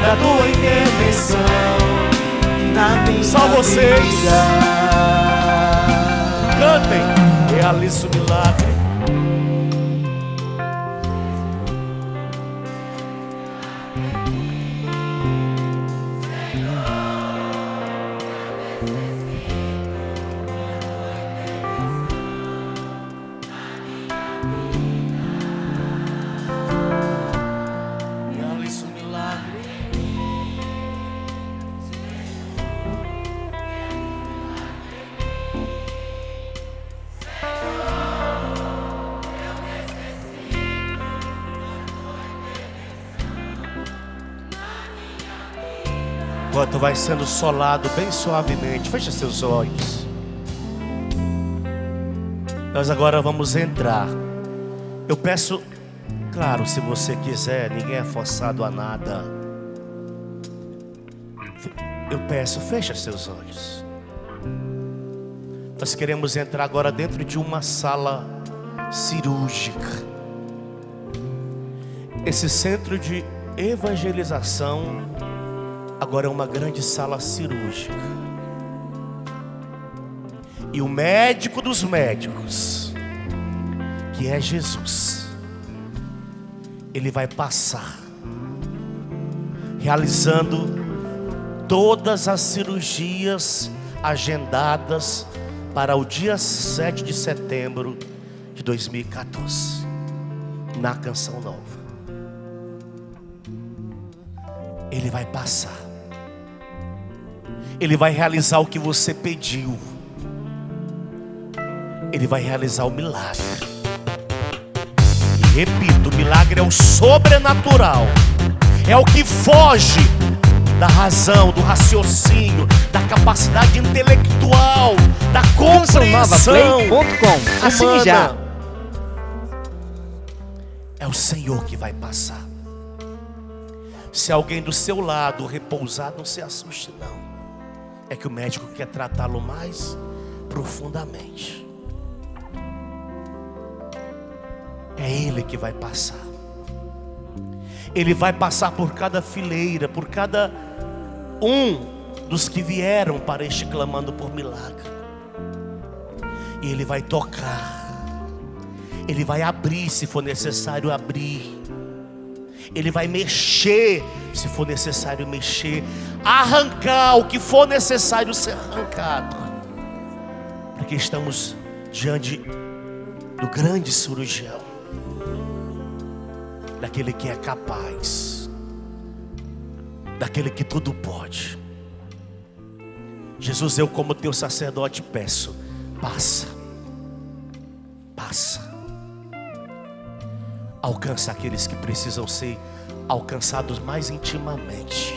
da tua intervenção na minha Só vocês. vida. Cantem. Realiza o milagre. Enquanto vai sendo solado bem suavemente, feche seus olhos. Nós agora vamos entrar. Eu peço, claro, se você quiser, ninguém é forçado a nada. Eu peço, feche seus olhos. Nós queremos entrar agora dentro de uma sala cirúrgica. Esse centro de evangelização agora é uma grande sala cirúrgica. E o médico dos médicos, que é Jesus, ele vai passar, realizando todas as cirurgias agendadas para o dia 7 de setembro de 2014, na Canção Nova. Ele vai passar. Ele vai realizar o que você pediu. Ele vai realizar o milagre. E repito, o milagre é o sobrenatural. É o que foge da razão, do raciocínio, da capacidade intelectual, da compreensão humana. já. É o Senhor que vai passar. Se alguém do seu lado repousar, não se assuste não. É que o médico quer tratá-lo mais profundamente. É ele que vai passar. Ele vai passar por cada fileira, por cada um dos que vieram para este clamando por milagre. E ele vai tocar. Ele vai abrir se for necessário abrir. Ele vai mexer se for necessário mexer. Arrancar o que for necessário ser arrancado. Porque estamos diante do grande cirurgião. Daquele que é capaz. Daquele que tudo pode. Jesus, eu como teu sacerdote peço, passa. Passa alcança aqueles que precisam ser alcançados mais intimamente.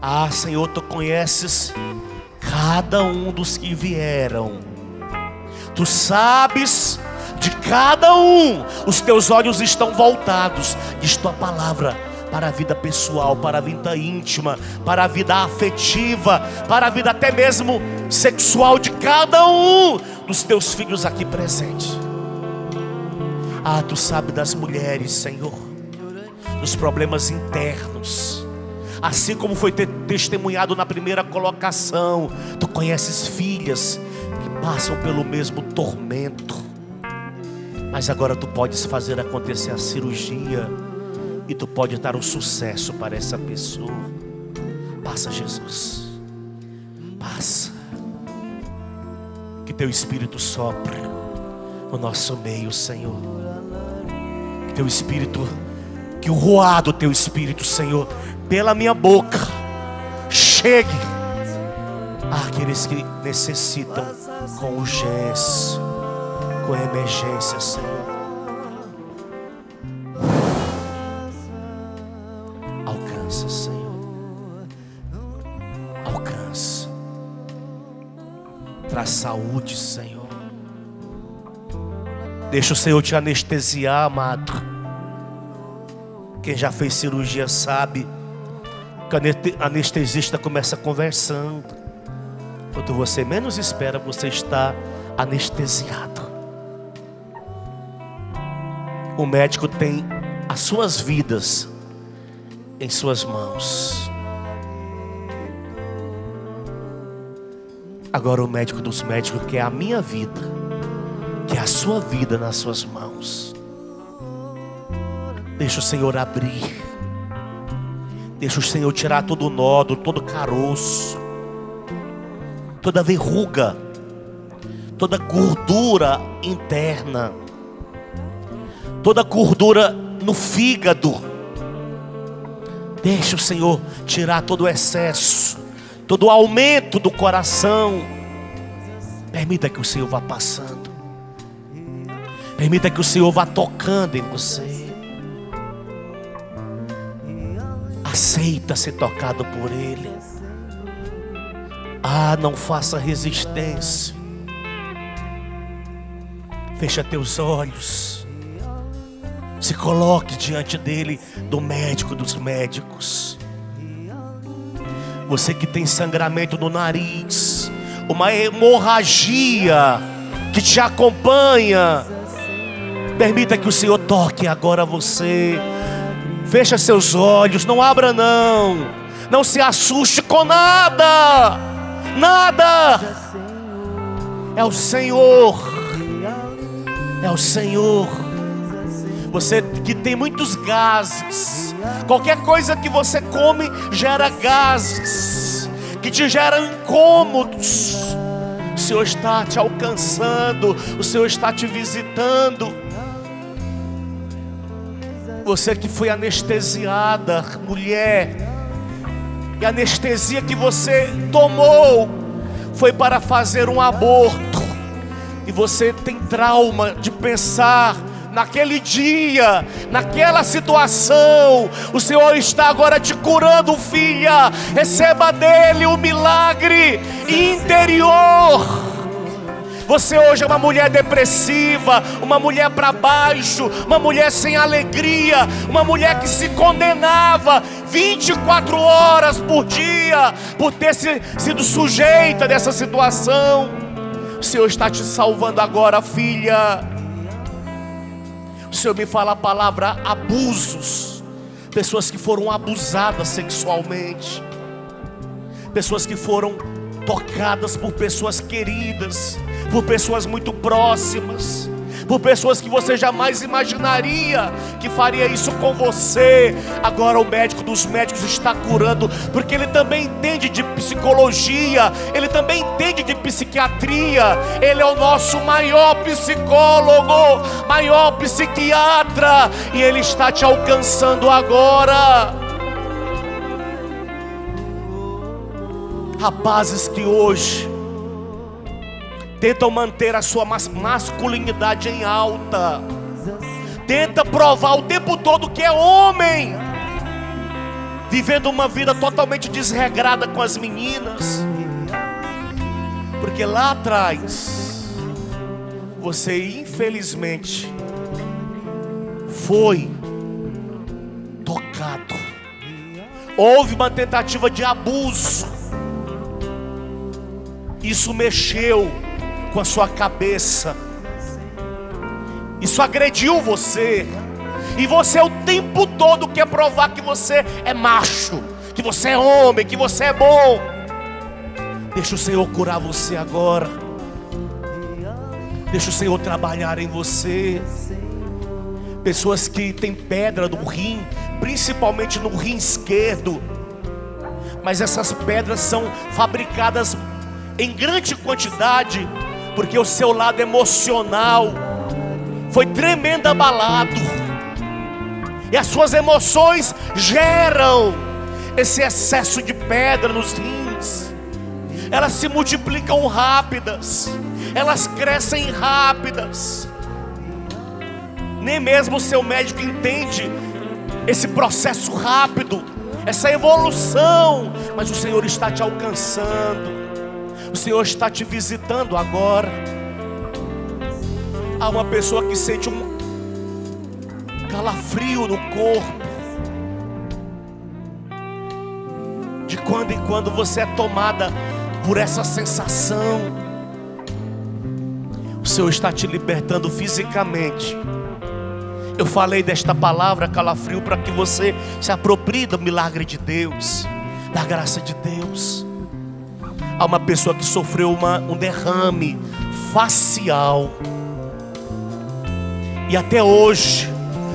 Ah, Senhor, tu conheces cada um dos que vieram. Tu sabes de cada um. Os teus olhos estão voltados, diz tua palavra, para a vida pessoal, para a vida íntima, para a vida afetiva, para a vida até mesmo sexual de cada um dos teus filhos aqui presentes. Ah, tu sabe das mulheres, Senhor, dos problemas internos. Assim como foi te- testemunhado na primeira colocação, tu conheces filhas que passam pelo mesmo tormento. Mas agora tu podes fazer acontecer a cirurgia e tu pode dar um sucesso para essa pessoa. Passa, Jesus. passa. Que teu espírito sopre no nosso meio, Senhor. Teu espírito, que o roar do teu espírito, Senhor, pela minha boca, chegue àqueles que necessitam com urgência, com emergência, Senhor. Alcança, Senhor. Alcança. Traz saúde, Senhor. Deixa o Senhor te anestesiar, amado. Quem já fez cirurgia sabe que anestesista começa conversando. Quando você menos espera, você está anestesiado. O médico tem as suas vidas em suas mãos. Agora o médico dos médicos quer a minha vida, quer a sua vida nas suas mãos. Deixa o Senhor abrir. Deixa o Senhor tirar todo nódo, todo caroço, toda verruga, toda gordura interna, toda gordura no fígado. Deixa o Senhor tirar todo o excesso, todo o aumento do coração. Permita que o Senhor vá passando. Permita que o Senhor vá tocando em você. Aceita ser tocado por Ele. Ah, não faça resistência. Fecha teus olhos. Se coloque diante dele, do médico dos médicos. Você que tem sangramento no nariz, uma hemorragia que te acompanha. Permita que o Senhor toque agora você. Fecha seus olhos, não abra não. Não se assuste com nada. Nada. É o Senhor. É o Senhor. Você que tem muitos gases. Qualquer coisa que você come gera gases, que te gera incômodos. O Senhor está te alcançando, o Senhor está te visitando. Você que foi anestesiada, mulher, e a anestesia que você tomou foi para fazer um aborto, e você tem trauma de pensar naquele dia, naquela situação, o Senhor está agora te curando, filha. Receba dele o milagre interior. Você hoje é uma mulher depressiva, uma mulher para baixo, uma mulher sem alegria, uma mulher que se condenava 24 horas por dia por ter sido sujeita dessa situação. O Senhor está te salvando agora, filha. O Senhor me fala a palavra abusos. Pessoas que foram abusadas sexualmente. Pessoas que foram tocadas por pessoas queridas por pessoas muito próximas, por pessoas que você jamais imaginaria que faria isso com você. Agora o médico dos médicos está curando, porque ele também entende de psicologia, ele também entende de psiquiatria. Ele é o nosso maior psicólogo, maior psiquiatra, e ele está te alcançando agora. Rapazes que hoje tentam manter a sua masculinidade em alta, tenta provar o tempo todo que é homem, vivendo uma vida totalmente desregrada com as meninas, porque lá atrás você infelizmente foi tocado, houve uma tentativa de abuso, isso mexeu com a sua cabeça. Isso agrediu você. E você o tempo todo quer provar que você é macho, que você é homem, que você é bom. Deixa o Senhor curar você agora. Deixa o Senhor trabalhar em você. Pessoas que têm pedra no rim, principalmente no rim esquerdo. Mas essas pedras são fabricadas em grande quantidade, porque o seu lado emocional foi tremendo abalado. E as suas emoções geram esse excesso de pedra nos rins. Elas se multiplicam rápidas, elas crescem rápidas. Nem mesmo o seu médico entende esse processo rápido, essa evolução, mas o Senhor está te alcançando. O Senhor está te visitando agora. Há uma pessoa que sente um calafrio no corpo. De quando em quando você é tomada por essa sensação. O Senhor está te libertando fisicamente. Eu falei desta palavra calafrio para que você se aproprie do milagre de Deus, da graça de Deus. Há uma pessoa que sofreu uma, um derrame facial. E até hoje,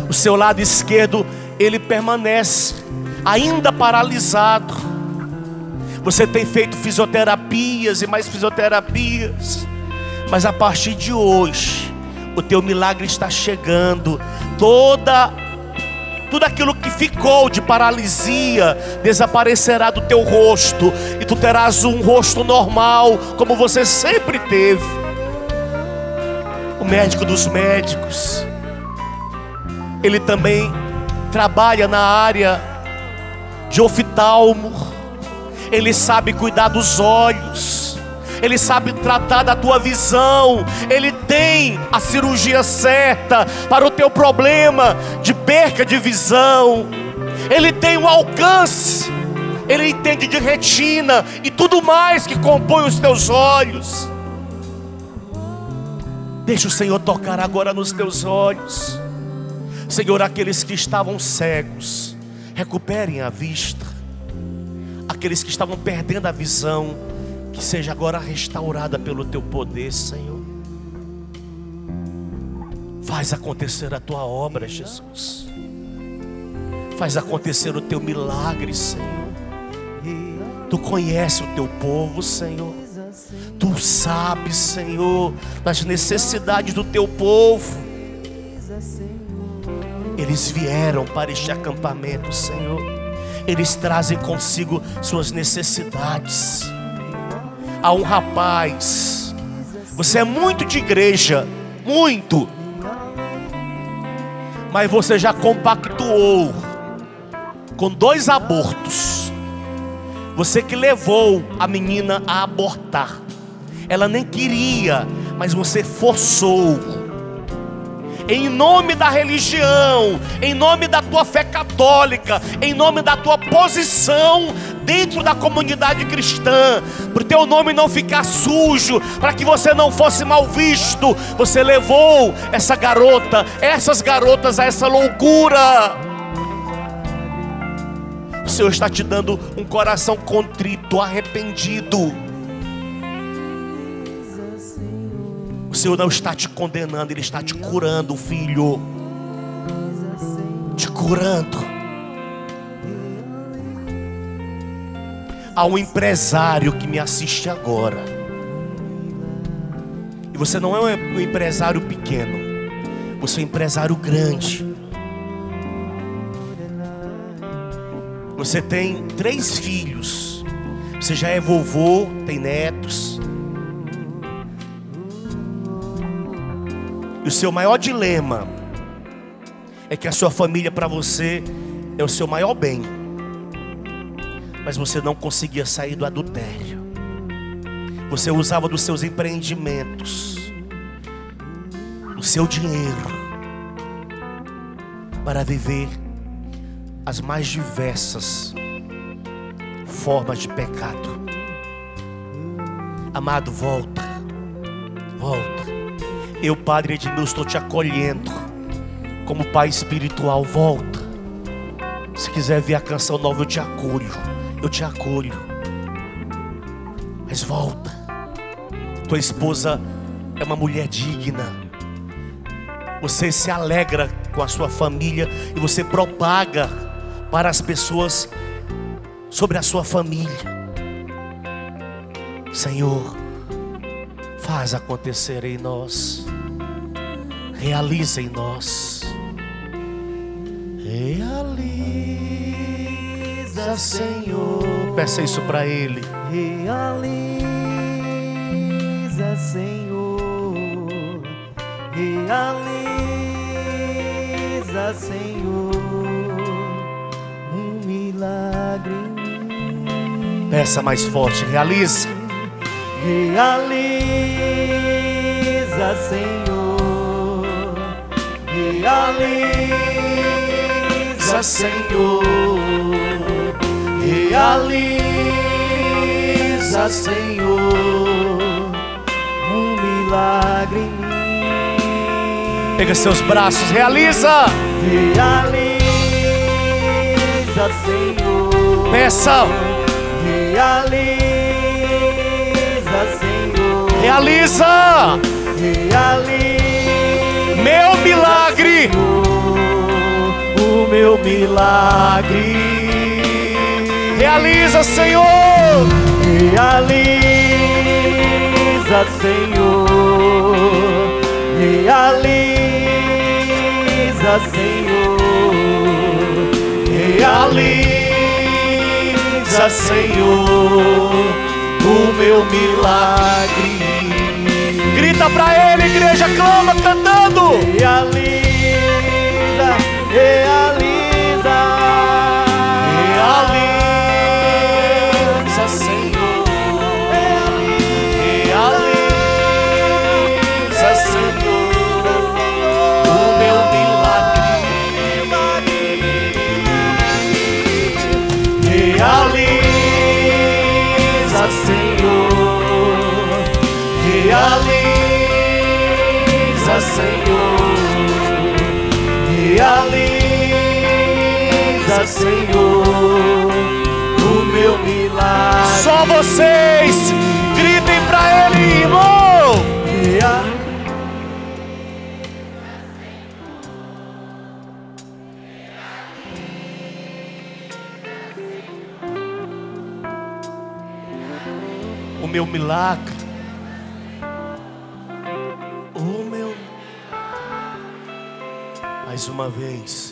o seu lado esquerdo, ele permanece ainda paralisado. Você tem feito fisioterapias e mais fisioterapias. Mas a partir de hoje, o teu milagre está chegando. Toda tudo aquilo que ficou de paralisia desaparecerá do teu rosto, e tu terás um rosto normal, como você sempre teve. O médico dos médicos, ele também trabalha na área de oftalmo, ele sabe cuidar dos olhos. Ele sabe tratar da tua visão, Ele tem a cirurgia certa para o teu problema de perca de visão, Ele tem um alcance, Ele entende de retina e tudo mais que compõe os teus olhos. Deixa o Senhor tocar agora nos teus olhos, Senhor, aqueles que estavam cegos, recuperem a vista, aqueles que estavam perdendo a visão, que seja agora restaurada pelo teu poder, Senhor. Faz acontecer a tua obra, Jesus. Faz acontecer o teu milagre, Senhor. Tu conhece o teu povo, Senhor. Tu sabes, Senhor, das necessidades do teu povo. Eles vieram para este acampamento, Senhor. Eles trazem consigo suas necessidades a um rapaz. Você é muito de igreja, muito. Mas você já compactuou com dois abortos. Você que levou a menina a abortar. Ela nem queria, mas você forçou em nome da religião, em nome da tua fé católica, em nome da tua posição dentro da comunidade cristã, para o teu nome não ficar sujo, para que você não fosse mal visto, você levou essa garota, essas garotas a essa loucura. O Senhor está te dando um coração contrito, arrependido. Senhor não está te condenando, Ele está te curando, filho. Te curando. Há um empresário que me assiste agora. E você não é um empresário pequeno, você é um empresário grande. Você tem três filhos. Você já é vovô, tem netos. E o seu maior dilema é que a sua família para você é o seu maior bem. Mas você não conseguia sair do adultério. Você usava dos seus empreendimentos, do seu dinheiro, para viver as mais diversas formas de pecado. Amado, volta, volta. Eu, Padre Edmilson, estou te acolhendo como Pai espiritual. Volta. Se quiser ver a canção nova, eu te acolho. Eu te acolho. Mas volta. Tua esposa é uma mulher digna. Você se alegra com a sua família e você propaga para as pessoas sobre a sua família. Senhor, faz acontecer em nós, realiza em nós, realiza, Senhor. Peça isso para Ele. Realiza, Senhor. Realiza, Senhor. Um milagre. Peça mais forte, realiza. Realiza, Senhor. Realiza, Senhor. Realiza, Senhor. Um milagre em mim. Pega seus braços, realiza. Realiza, Senhor. Peça, Realiza. Realiza. Realiza Meu milagre. o meu milagre. Realiza, Senhor. Realiza, Senhor. Realiza, Senhor. Realiza, Senhor, o meu milagre. Grita pra Ele, igreja, clama cantando. Realiza, realiza, Senhor, o meu milagre. Só vocês gritem pra Ele, irmão. O meu milagre. O meu. Mais uma vez,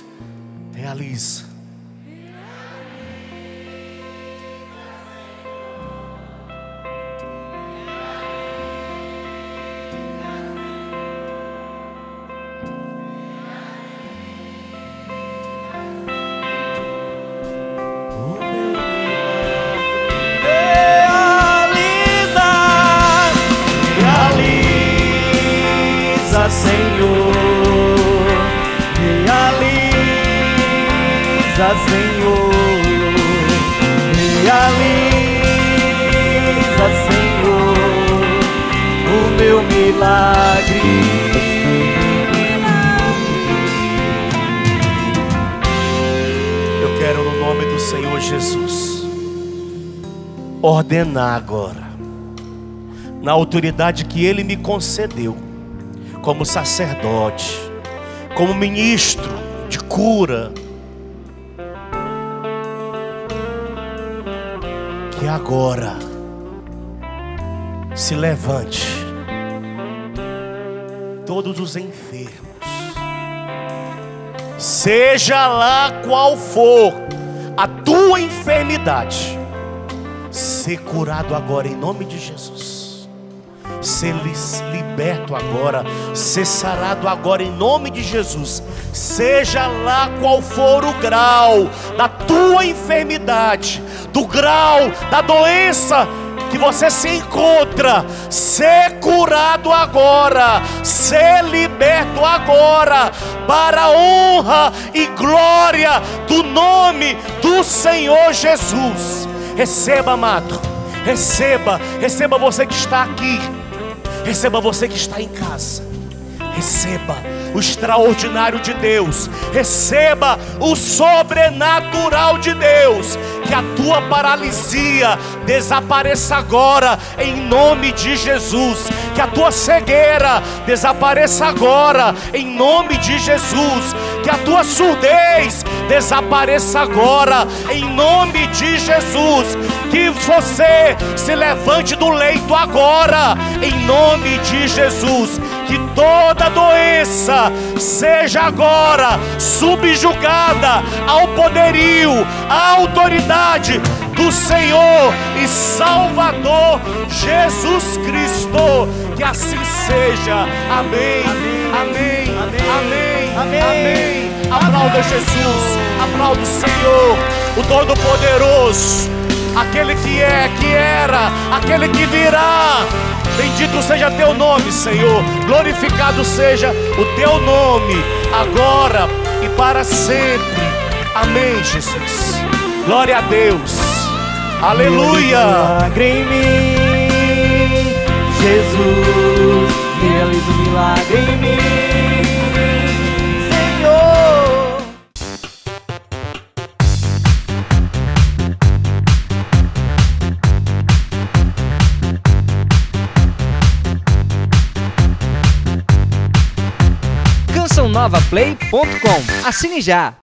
ordenar agora, na autoridade que Ele me concedeu, como sacerdote, como ministro de cura, que agora se levante todos os enfermos, seja lá qual for a tua enfermidade, ser curado agora em nome de Jesus. Ser liberto agora, ser sarado agora em nome de Jesus. Seja lá qual for o grau da tua enfermidade, do grau da doença que você se encontra, ser curado agora, ser liberto agora, para a honra e glória do nome do Senhor Jesus. Receba, amado, receba, receba você que está aqui, receba você que está em casa, receba o extraordinário de Deus, receba o sobrenatural de Deus, que a tua paralisia desapareça agora, em nome de Jesus, que a tua cegueira desapareça agora, em nome de Jesus, que a tua surdez desapareça agora, em nome de Jesus, que você se levante do leito agora, em nome de Jesus, que toda doença seja agora subjugada ao poderio, à autoridade do Senhor e Salvador Jesus Cristo. Que assim seja. Amém. Amém. Amém. Amém. Amém. Aplauda Jesus. Aplauda o Senhor, o Todo-Poderoso. Aquele que é, que era, aquele que virá. Bendito seja teu nome, Senhor. Glorificado seja o teu nome, agora e para sempre. Amém, Jesus. Glória a Deus. Aleluia. Milagre em mim, Jesus, realiza um milagre em mim, cançãonovaplay.com. Assine já.